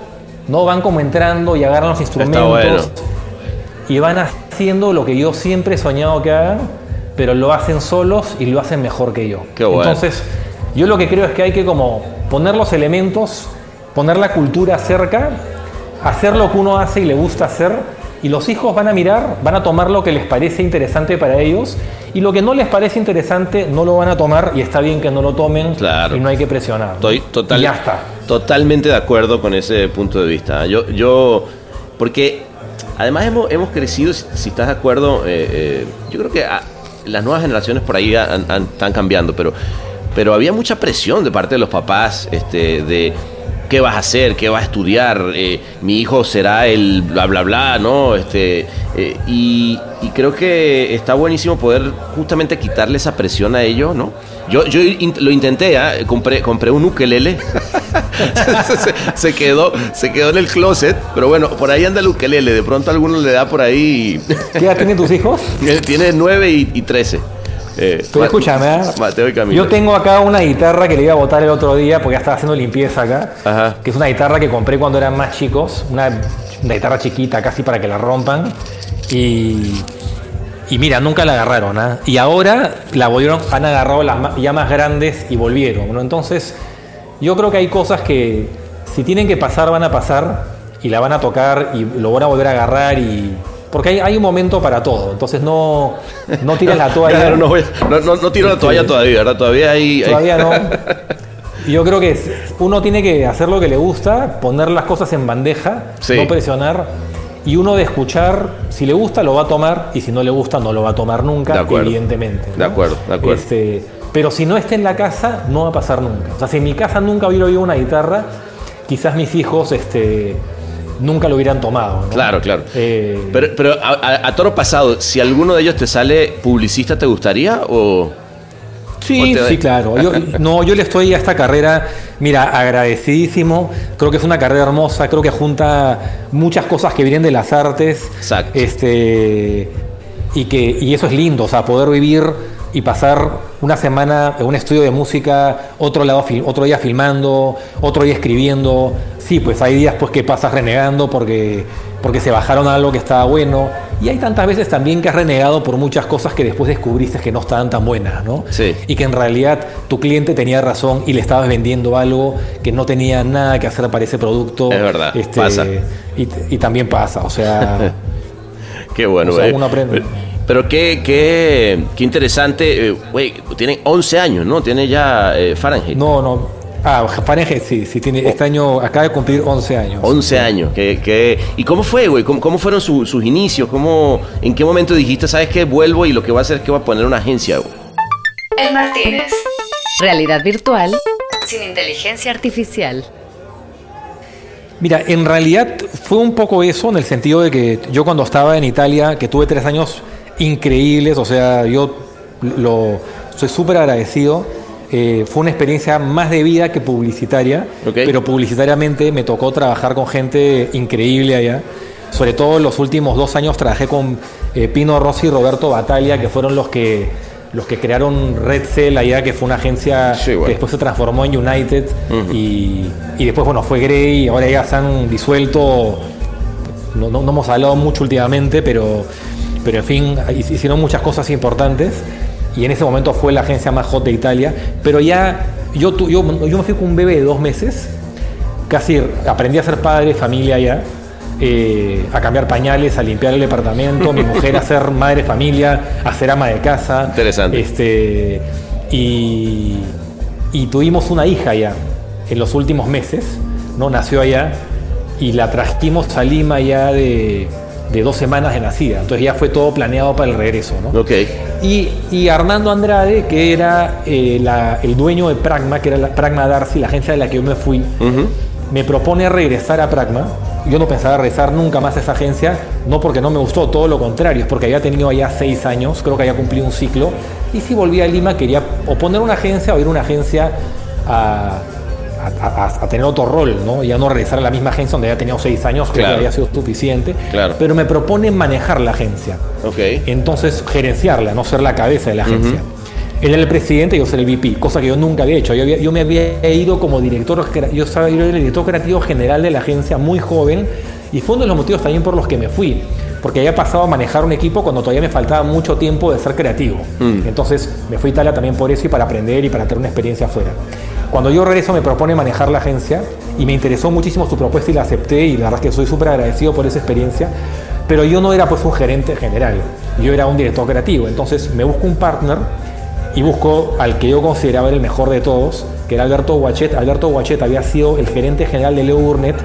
Speaker 4: no van como entrando y agarran los instrumentos
Speaker 2: bueno.
Speaker 4: y van haciendo lo que yo siempre he soñado que hagan, pero lo hacen solos y lo hacen mejor que yo.
Speaker 2: Qué bueno.
Speaker 4: Entonces, yo lo que creo es que hay que como poner los elementos, poner la cultura cerca, hacer lo que uno hace y le gusta hacer, y los hijos van a mirar, van a tomar lo que les parece interesante para ellos, y lo que no les parece interesante no lo van a tomar, y está bien que no lo tomen,
Speaker 2: Claro.
Speaker 4: y no hay que presionar.
Speaker 2: Estoy total-
Speaker 4: Y ya está.
Speaker 2: totalmente de acuerdo con ese punto de vista. Yo, yo porque además hemos, hemos crecido, si, si estás de acuerdo, eh, eh, yo creo que las nuevas generaciones por ahí están cambiando, pero, pero había mucha presión de parte de los papás este, de qué vas a hacer, qué vas a estudiar, eh, mi hijo será el bla bla bla, ¿no? Este, eh, y, y creo que está buenísimo poder justamente quitarle esa presión a ellos, ¿no? Yo, yo in- lo intenté, ¿ah? compré, compré un ukelele. se, <laughs> se quedó, se quedó en el closet, pero bueno, por ahí anda el ukelele. De pronto a alguno le da por ahí.
Speaker 4: ¿Qué edad tienen tus hijos? <laughs>
Speaker 2: y- Tiene 9 y, y 13. Eh,
Speaker 4: Pero escúchame, ¿eh?
Speaker 2: Mateo y Camilo.
Speaker 4: Yo tengo acá una guitarra que le iba a botar el otro día porque ya estaba haciendo limpieza acá.
Speaker 2: Ajá.
Speaker 4: Que es una guitarra que compré cuando eran más chicos. Una, una guitarra chiquita casi para que la rompan. Y, y mira, nunca la agarraron. ¿ah? Y ahora la volvieron, han agarrado las ya más grandes y volvieron. ¿no? Entonces, yo creo que hay cosas que si tienen que pasar, van a pasar. Y la van a tocar y lo van a volver a agarrar. y Porque hay, hay un momento para todo. Entonces, no, no tires la <laughs> toalla.
Speaker 2: Claro, no, voy no, no- no tiro la
Speaker 4: Este-
Speaker 2: toalla todavía, ¿verdad? Todavía hay. hay-
Speaker 4: Todavía no. <laughs> Yo creo que uno tiene que hacer lo que le gusta, poner las cosas en bandeja,
Speaker 2: Sí.
Speaker 4: no presionar. Y uno de escuchar, si le gusta, lo va a tomar, y si no le gusta, no lo va a tomar nunca,
Speaker 2: De acuerdo.
Speaker 4: evidentemente. ¿no?
Speaker 2: De acuerdo, de acuerdo.
Speaker 4: Este, pero si no está en la casa, no va a pasar nunca. O sea, si en mi casa nunca hubiera oído una guitarra, quizás mis hijos este, nunca lo hubieran tomado. ¿no?
Speaker 2: Claro, claro.
Speaker 4: Eh,
Speaker 2: Pero, pero a, toro pasado, si alguno de ellos te sale publicista, ¿te gustaría? O.
Speaker 4: Sí,
Speaker 2: ¿O te-
Speaker 4: sí, claro. Yo, <laughs> no, yo le estoy a esta carrera, mira, agradecidísimo. Creo que es una carrera hermosa. Creo que junta muchas cosas que vienen de las artes.
Speaker 2: Exacto.
Speaker 4: Este, y, que, y eso es lindo, o sea, poder vivir y pasar una semana en un estudio de música, otro, lado, otro día filmando, otro día escribiendo. Sí, pues hay días pues que pasas renegando porque porque se bajaron a algo que estaba bueno. Y hay tantas veces también que has renegado por muchas cosas que después descubriste que no estaban tan buenas, ¿no?
Speaker 2: Sí.
Speaker 4: Y que en realidad tu cliente tenía razón y le estabas vendiendo algo que no tenía nada que hacer para ese producto.
Speaker 2: Es verdad, pasa.
Speaker 4: Y, y también pasa, o sea... <laughs>
Speaker 2: Qué bueno,
Speaker 4: O sea,
Speaker 2: eh.
Speaker 4: uno aprende.
Speaker 2: Pero qué, qué, qué interesante. eh, Güey, tienen 11 años, ¿no? Tiene ya eh, Fahrenheit.
Speaker 4: No, no. Ah, Fahrenheit sí, sí tiene, este año acaba de cumplir 11 años.
Speaker 2: 11 años. ¿Qué, qué- ¿Y cómo fue, güey? ¿Cómo, cómo fueron su- sus inicios? ¿Cómo, ¿En qué momento dijiste, sabes qué? Vuelvo y lo que voy a hacer es que voy a poner una agencia, güey?
Speaker 6: El Martínez. Realidad virtual sin inteligencia artificial.
Speaker 4: Mira, en realidad fue un poco eso en el sentido de que yo cuando estaba en Italia, que tuve tres años increíbles, o sea, yo lo soy súper agradecido. eh, fue una experiencia más de vida que publicitaria, pero publicitariamente me tocó trabajar con gente increíble allá. Sobre todo en los últimos dos años trabajé con eh, Pino Rossi y Roberto Bataglia, que fueron los que, los que crearon Red Cell allá, que fue una agencia
Speaker 2: Sí, bueno.
Speaker 4: que después se transformó en United y, y después, bueno, fue Grey y ahora ya se han disuelto. No, no- no hemos hablado mucho últimamente, pero, pero en fin, hicieron muchas cosas importantes y en ese momento fue la agencia más hot de Italia. Pero ya yo, tu- yo, yo me fui con un bebé de dos meses, casi aprendí a ser padre, familia ya. eh, a cambiar pañales, a limpiar el departamento, mi mujer a <laughs> ser madre familia, a ser ama de casa.
Speaker 2: Interesante.
Speaker 4: Este, y, y tuvimos una hija ya en los últimos meses, ¿no? Nació allá y la trajimos a Lima ya de, de dos semanas de nacida. Entonces ya fue todo planeado para el regreso, ¿no? Y, y Armando Andrade, que era eh, la- el dueño de Pragma, que era la Pragma Darcy, la agencia de la que yo me fui, me propone regresar a Pragma. Yo no pensaba regresar nunca más a esa agencia, no porque no me gustó, todo lo contrario, es porque había tenido allá seis años, creo que había cumplido un ciclo. Y si volví a Lima, quería o poner una agencia o ir a una agencia a, a- a- a tener otro rol, ¿no? Ya no regresar a la misma agencia donde había tenido seis años, creo
Speaker 2: Claro.
Speaker 4: que había sido suficiente.
Speaker 2: Claro.
Speaker 4: Pero me propone manejar la agencia.
Speaker 2: Ok.
Speaker 4: Entonces, gerenciarla, no ser la cabeza de la agencia. Él era el presidente y yo ser el VP, cosa que yo nunca había hecho. Yo, había- yo me había ido como director, yo estaba yo era el director creativo general de la agencia muy joven y fue uno de los motivos también por los que me fui, porque había pasado a manejar un equipo cuando todavía me faltaba mucho tiempo de ser creativo. Entonces me fui a Italia también por eso y para aprender y para tener una experiencia afuera. Cuando yo regreso me propone manejar la agencia y me interesó muchísimo su propuesta y la acepté y la verdad es que soy súper agradecido por esa experiencia, pero yo no era pues un gerente general, yo era un director creativo, entonces me busco un partner y busco al que yo consideraba el mejor de todos, que era Alberto Guachet. Alberto Guachet había sido el gerente general de Leo Burnett,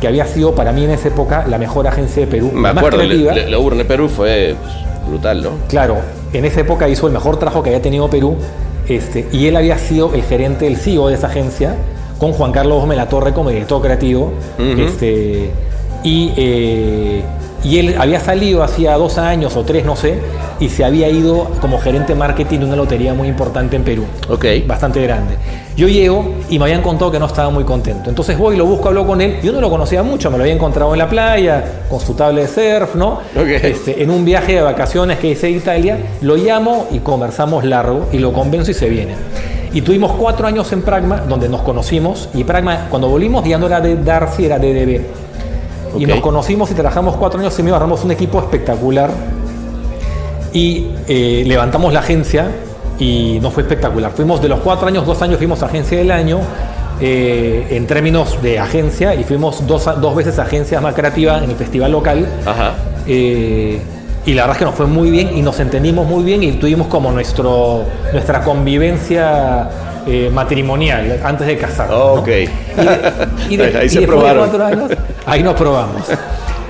Speaker 4: que había sido para mí en esa época la mejor agencia de Perú,
Speaker 2: Me acuerdo,
Speaker 4: creativa.
Speaker 2: la Urne Perú fue pues, brutal, ¿no?
Speaker 4: Claro, en esa época hizo el mejor trabajo que había tenido Perú, este, y él había sido el gerente, el CEO de esa agencia, con Juan Carlos Gómez La Torre como director creativo. Este, y, eh, y él había salido hacía dos años o tres, no sé, y se había ido como gerente de marketing de una lotería muy importante en Perú
Speaker 2: Ok.
Speaker 4: bastante grande. Yo llego y me habían contado que no estaba muy contento. Entonces voy, lo busco, hablo con él. Yo no lo conocía mucho, me lo había encontrado en la playa, con su tablet de surf, ¿no? Este, en un viaje de vacaciones que hice a Italia, lo llamo y conversamos largo y lo convenzo y se viene. Y tuvimos cuatro años en Pragma, donde nos conocimos. Y Pragma, cuando volvimos, ya no era de Darcy, era de DB. Y nos conocimos y trabajamos cuatro años y medio, agarramos un equipo espectacular y eh, levantamos la agencia y nos fue espectacular. Fuimos de los cuatro años, dos años fuimos agencia del año eh, en términos de agencia y fuimos dos, dos veces agencia más creativa en el festival local.
Speaker 2: Ajá.
Speaker 4: Eh, y la verdad es que nos fue muy bien y nos entendimos muy bien y tuvimos como nuestro, nuestra convivencia eh, matrimonial antes de casarnos. ¿no?
Speaker 2: Ok.
Speaker 4: Y, de- y de- <laughs>
Speaker 2: Ahí
Speaker 4: y
Speaker 2: se
Speaker 4: de
Speaker 2: probaron.
Speaker 4: cuatro años, ahí nos probamos.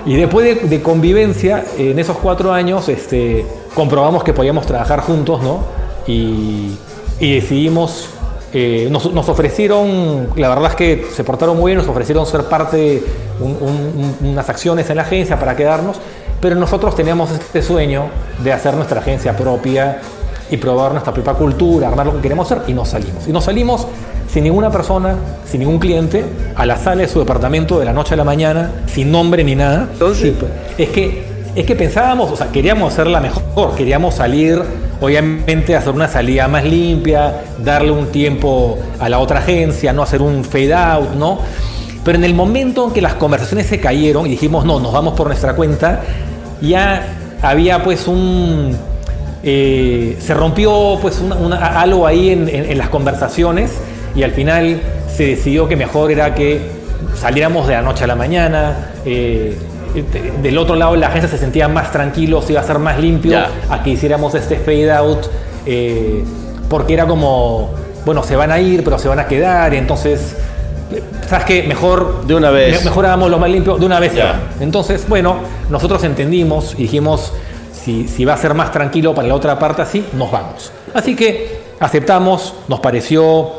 Speaker 4: Y después de, convivencia, en esos cuatro años, este, comprobamos que podíamos trabajar juntos, ¿no? Y, decidimos, eh, nos, ofrecieron, la verdad es que se portaron muy bien, nos ofrecieron ser parte de un- un- un- unas acciones en la agencia para quedarnos, pero nosotros teníamos este sueño de hacer nuestra agencia propia y probar nuestra propia cultura, armar lo que queremos hacer y nos salimos. Y nos salimos sin ninguna persona, sin ningún cliente, a la sala de su departamento de la noche a la mañana, sin nombre ni nada.
Speaker 2: Entonces-
Speaker 4: Sí, pues, es que es que pensábamos, o sea, queríamos hacerla mejor, queríamos salir, obviamente hacer una salida más limpia, darle un tiempo a la otra agencia, no hacer un fade out, ¿no? Pero en el momento en que las conversaciones se cayeron y dijimos, no, nos vamos por nuestra cuenta, ya había pues un... eh, se rompió pues una- una- algo ahí en, en- en las conversaciones y al final se decidió que mejor era que saliéramos de la noche a la mañana. eh, de- del otro lado la agencia se sentía más tranquilo, se iba a ser más limpio a que hiciéramos este fade out eh, porque era como, bueno, se van a ir pero se van a quedar, entonces, eh, ¿sabes qué? Mejor
Speaker 2: De una vez.
Speaker 4: me- Mejor hagamos lo más limpio de una vez. Entonces, bueno, nosotros entendimos y dijimos, si, va a ser más tranquilo para la otra parte así, nos vamos. Así que aceptamos, nos pareció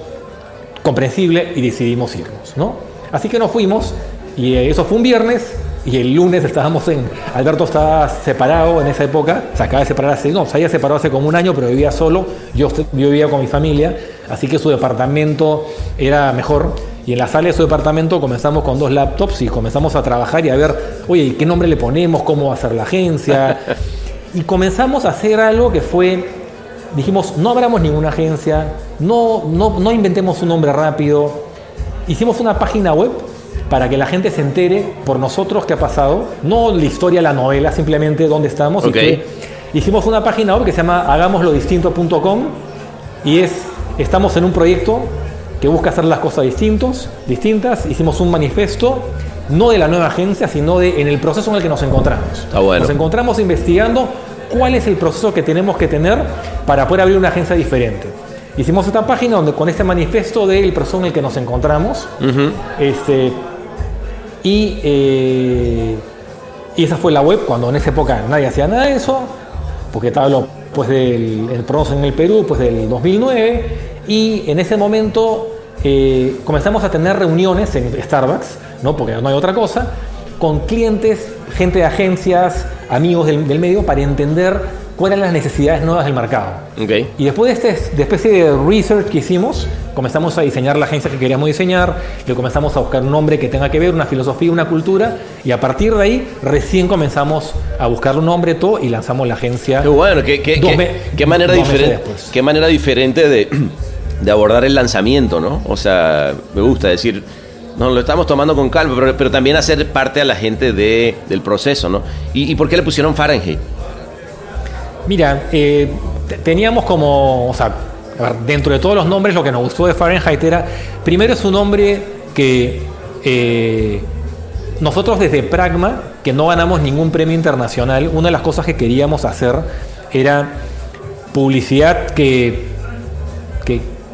Speaker 4: comprensible y decidimos irnos, ¿no? Así que nos fuimos y eh, eso fue un viernes y el lunes estábamos en... Alberto estaba separado en esa época, se acaba de separar hace... No, se había separado hace como un año, pero vivía solo, yo, yo vivía con mi familia, así que su departamento era mejor. Y en la sala de su departamento comenzamos con dos laptops y comenzamos a trabajar y a ver, oye, ¿qué nombre le ponemos? ¿Cómo va a ser la agencia? <laughs> y comenzamos a hacer algo que fue dijimos, no abramos ninguna agencia, no, no, no inventemos un nombre rápido. Hicimos una página web para que la gente se entere por nosotros qué ha pasado, no la historia, la novela, simplemente dónde estamos. y
Speaker 2: Ok.
Speaker 4: qué- hicimos una página web que se llama hagámoslodistinto.com y es, estamos en un proyecto que busca hacer las cosas distintos, distintas. Hicimos un manifiesto, no de la nueva agencia, sino de en el proceso en el que nos encontramos.
Speaker 2: Está bueno.
Speaker 4: Nos encontramos investigando cuál es el proceso que tenemos que tener para poder abrir una agencia diferente. Hicimos esta página donde con este manifiesto del proceso en el que nos encontramos, este, y, eh, y esa fue la web cuando en esa época nadie hacía nada de eso, porque te hablo pues del el proceso en el Perú, pues del 2009, y en ese momento eh, comenzamos a tener reuniones en Starbucks, ¿no? porque no hay otra cosa, con clientes, gente de agencias, amigos del, del medio, para entender cuáles eran las necesidades nuevas del mercado.
Speaker 2: Ok.
Speaker 4: Y después de este de especie de research que hicimos, comenzamos a diseñar la agencia que queríamos diseñar, le comenzamos a buscar un nombre que tenga que ver, una filosofía, una cultura, y a partir de ahí recién comenzamos a buscar un nombre, todo, y lanzamos la agencia.
Speaker 2: Qué bueno, qué, qué- qué- qué manera diferente, qué manera diferente de, <clears throat> de abordar el lanzamiento, ¿no? O sea, me gusta decir, no, lo estamos tomando con calma, pero, pero también hacer parte a la gente de, del proceso, ¿no? ¿Y, y por qué le pusieron Fahrenheit?
Speaker 4: Mira, eh, te- teníamos como, o sea, dentro de todos los nombres, lo que nos gustó de Fahrenheit era, primero es un nombre que eh, nosotros desde Pragma, que no ganamos ningún premio internacional, una de las cosas que queríamos hacer era publicidad que,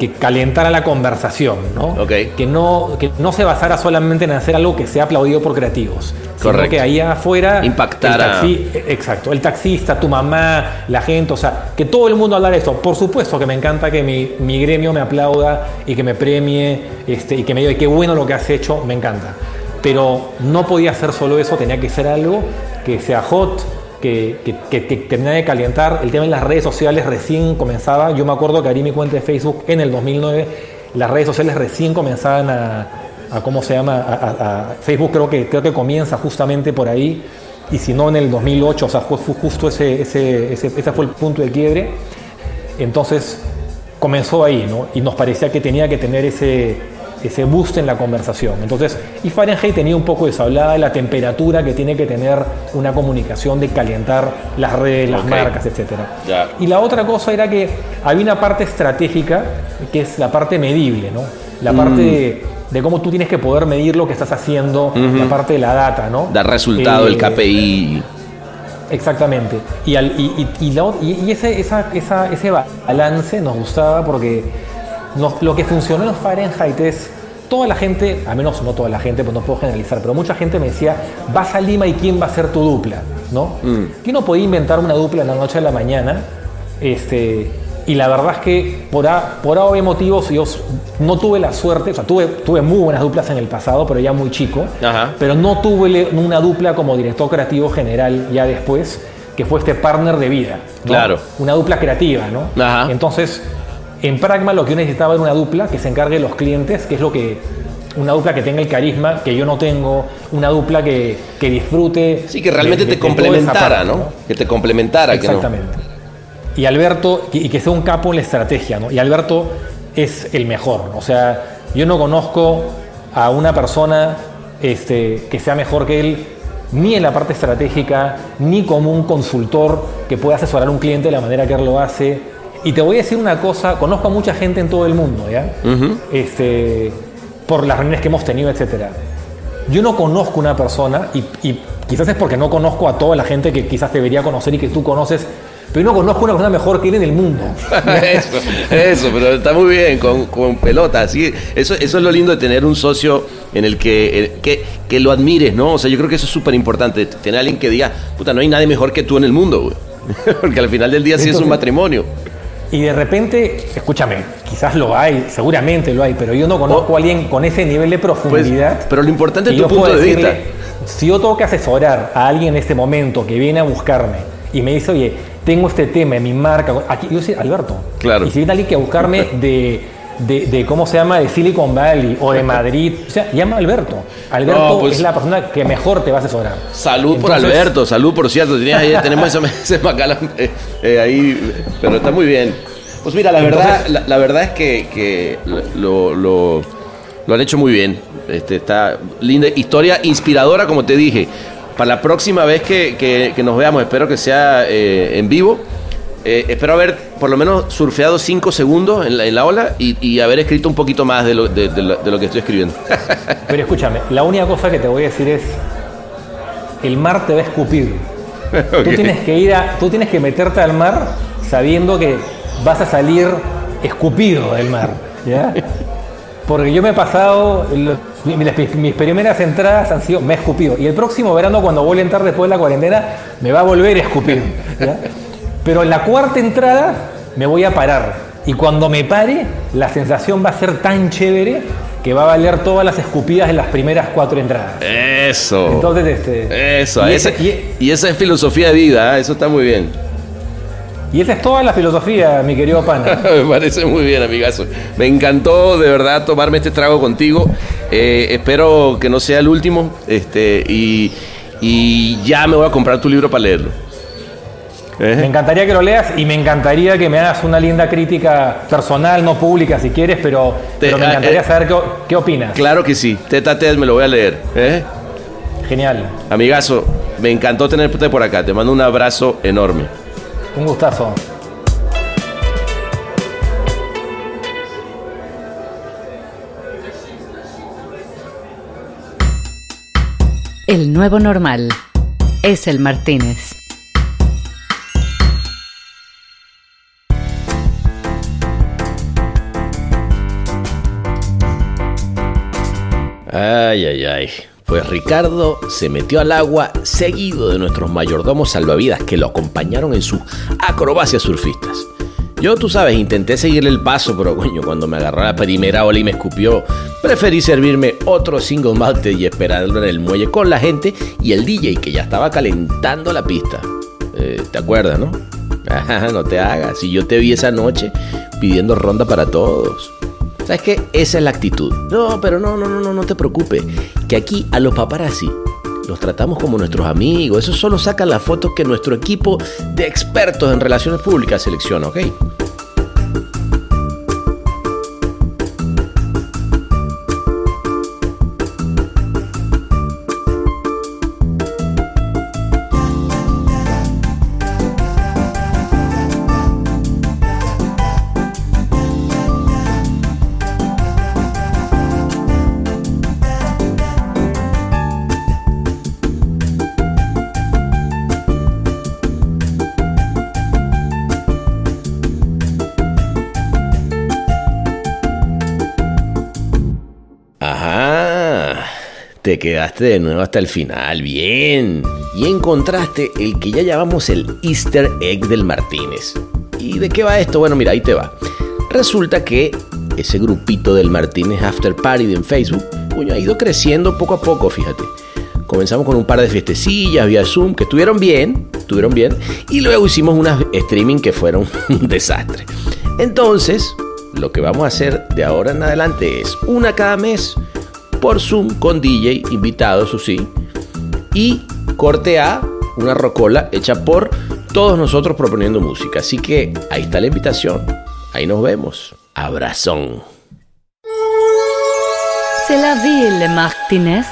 Speaker 4: que, calentara la conversación, ¿no? Que, no, que no se basara solamente en hacer algo que sea aplaudido por creativos, sino
Speaker 2: Correcto.
Speaker 4: que ahí afuera
Speaker 2: Impactara.
Speaker 4: el taxi- Exacto, el taxista, tu mamá, la gente, o sea, que todo el mundo hablara de esto. Por supuesto que me encanta que mi, mi gremio me aplauda y que me premie este, y que me diga qué bueno lo que has hecho, me encanta. Pero no podía ser solo eso, tenía que ser algo que sea hot, que, que, que, terminara de calentar. El tema en las redes sociales recién comenzaba. Yo me acuerdo que abrí mi cuenta de Facebook en el 2009. Las redes sociales recién comenzaban a, ¿cómo se llama? A, Facebook creo que, creo que comienza justamente por ahí. Y si no en el 2008, o sea, fue, justo ese, ese, ese, ese fue el punto de quiebre. Entonces comenzó ahí, ¿no? Y nos parecía que tenía que tener ese, ese boost en la conversación. Entonces, y Fahrenheit tenía un poco eso, hablaba de la temperatura que tiene que tener una comunicación de calentar las redes, las marcas, etc. Y la otra cosa era que había una parte estratégica, que es la parte medible, ¿no? La parte de, de cómo tú tienes que poder medir lo que estás haciendo, la parte de la data, ¿no?
Speaker 2: Dar resultado, el
Speaker 4: Eh,
Speaker 2: KPI.
Speaker 4: Exactamente. Y, al- y, y- y la ot- y- y ese, esa- esa- ese balance nos gustaba porque nos- lo que funcionó en Fahrenheit es toda la gente, al menos no toda la gente, pues no puedo generalizar, pero mucha gente me decía, vas a Lima y quién va a ser tu dupla, ¿no? Yo no podía inventar una dupla en la noche a la mañana, este, y la verdad es que por A, por A o B motivos yo no tuve la suerte, o sea, tuve, tuve muy buenas duplas en el pasado, pero ya muy chico,
Speaker 2: Ajá.
Speaker 4: pero no tuve una dupla como director creativo general ya después, que fue este partner de vida. ¿no?
Speaker 2: Claro.
Speaker 4: Una dupla creativa, ¿no?
Speaker 2: Ajá.
Speaker 4: Entonces, en Pragma lo que yo necesitaba era una dupla que se encargue de los clientes, que es lo que. Una dupla que tenga el carisma que yo no tengo, una dupla que, que disfrute.
Speaker 2: Sí, que realmente
Speaker 4: de- de-
Speaker 2: te complementara,
Speaker 4: parte,
Speaker 2: ¿no? Que te complementara. que no-
Speaker 4: Exactamente. Y Alberto, y y que sea un capo en la estrategia, ¿no? Y Alberto es el mejor. O sea, yo no conozco a una persona este, que sea mejor que él, ni en la parte estratégica, ni como un consultor que pueda asesorar a un cliente de la manera que él lo hace. Y te voy a decir una cosa, conozco a mucha gente en todo el mundo, ¿ya? este, por las reuniones que hemos tenido, etcétera. Yo no conozco una persona, y, y quizás es porque no conozco a toda la gente que quizás debería conocer y que tú conoces, pero no conozco una persona mejor que él en el mundo. <laughs>
Speaker 2: eso, eso, pero está muy bien, con, con pelota. Así, eso, eso es lo lindo de tener un socio en el que, eh, que, que lo admires, ¿no? O sea, yo creo que eso es súper importante. Tener a alguien que diga, puta, no hay nadie mejor que tú en el mundo, güey. <laughs> Porque al final del día sí es un matrimonio.
Speaker 4: Y de repente, escúchame, quizás lo hay, seguramente lo hay, pero yo no conozco a alguien con ese nivel de
Speaker 2: Pues,
Speaker 4: profundidad.
Speaker 2: pero lo importante es tu punto de vista.
Speaker 4: Si yo tengo que asesorar a alguien en este momento que viene a buscarme y me dice, oye, tengo este tema en mi marca, aquí, yo soy Alberto.
Speaker 2: Claro.
Speaker 4: Y si viene alguien que a buscarme <laughs> de, de, de, ¿cómo se llama?, de Silicon Valley o de Madrid, o sea, llama a Alberto. Alberto
Speaker 2: No, pues-
Speaker 4: es la persona que mejor te va a asesorar.
Speaker 2: Salud por Alberto, salud por cierto. Tenías ahí- tenemos ese, <laughs> ese eh, eh, ahí, pero está muy bien. Pues mira, la verdad, la, la verdad es que, que lo, lo- lo han hecho muy bien. Este, está linda historia, inspiradora, como te dije. Para la próxima vez que, que- que nos veamos, espero que sea eh, en vivo. Eh, espero haber por lo menos surfeado cinco segundos en la, en la ola y, y haber escrito un poquito más de lo, de- de lo- de lo que estoy escribiendo. <laughs>
Speaker 4: Pero escúchame, la única cosa que te voy a decir es, el mar te va a escupir. <laughs> Tú tienes que ir a, tú tienes que meterte al mar sabiendo que vas a salir escupido del mar, ¿ya? <laughs> Porque yo me he pasado, mis, mis primeras entradas han sido, me he escupido. Y el próximo verano, cuando vuelva a entrar después de la cuarentena, me va a volver a escupir. ¿ya? Pero en la cuarta entrada me voy a parar. Y cuando me pare, la sensación va a ser tan chévere que va a valer todas las escupidas en las primeras cuatro entradas.
Speaker 2: Eso.
Speaker 4: Entonces, este.
Speaker 2: Eso,
Speaker 4: y,
Speaker 2: esa-
Speaker 4: ese- y-
Speaker 2: y esa es filosofía de vida, ¿eh? eso está muy bien.
Speaker 4: y esa es toda la filosofía, mi querido pana. <laughs>
Speaker 2: Me parece muy bien, amigazo. Me encantó de verdad tomarme este trago contigo. Eh, espero que no sea el último. Este, y, y ya me voy a comprar tu libro para leerlo. ¿Eh?
Speaker 4: Me encantaría que lo leas y me encantaría que me hagas una linda crítica personal, no pública si quieres, pero, pero me
Speaker 2: ah,
Speaker 4: encantaría
Speaker 2: eh,
Speaker 4: saber qué, qué opinas.
Speaker 2: Claro que sí. Teta a teta me lo voy a leer. ¿eh?
Speaker 4: Genial.
Speaker 2: Amigazo, me encantó tenerte por acá. Te mando un abrazo enorme.
Speaker 4: Un gustazo.
Speaker 6: El nuevo normal es el Martínez.
Speaker 2: Ay, ay, ay. Pues Ricardo se metió al agua seguido de nuestros mayordomos salvavidas que lo acompañaron en sus acrobacias surfistas. Yo, tú sabes, intenté seguirle el paso, pero coño, cuando me agarró la primera ola y me escupió, preferí servirme otro single malte y esperarlo en el muelle con la gente y el DJ que ya estaba calentando la pista. Eh, ¿Te acuerdas, no? <laughs> No te hagas. Si yo te vi esa noche pidiendo ronda para todos. ¿Sabes qué? Esa es la actitud. No, pero no, no, no, no, no te preocupes. Que aquí a los paparazzi los tratamos como nuestros amigos. Eso solo sacan las fotos que nuestro equipo de expertos en relaciones públicas selecciona, ¿ok? Quedaste de nuevo hasta el final. Bien. Y encontraste el que ya llamamos el Easter egg del Martínez. ¿Y de qué va esto? Bueno, mira, ahí te va. Resulta que ese grupito del Martínez After Party en Facebook coño, ha ido creciendo poco a poco, fíjate. Comenzamos con un par de fiestecillas vía Zoom que estuvieron bien, estuvieron bien, y luego hicimos unas streaming que fueron <laughs> un desastre. Entonces, lo que vamos a hacer de ahora en adelante es una cada mes por Zoom con DJ, invitado, eso sí, y corte A, una rocola hecha por todos nosotros proponiendo música. Así que ahí está la invitación. Ahí nos vemos. Abrazón.
Speaker 7: C'est la ville, Martínez.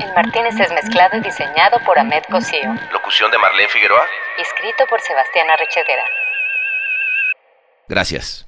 Speaker 1: El Martínez es mezclado y diseñado por Ahmed Cosío.
Speaker 2: Locución de Marlene Figueroa.
Speaker 1: Escrito por Sebastián Arrechedera.
Speaker 2: Gracias.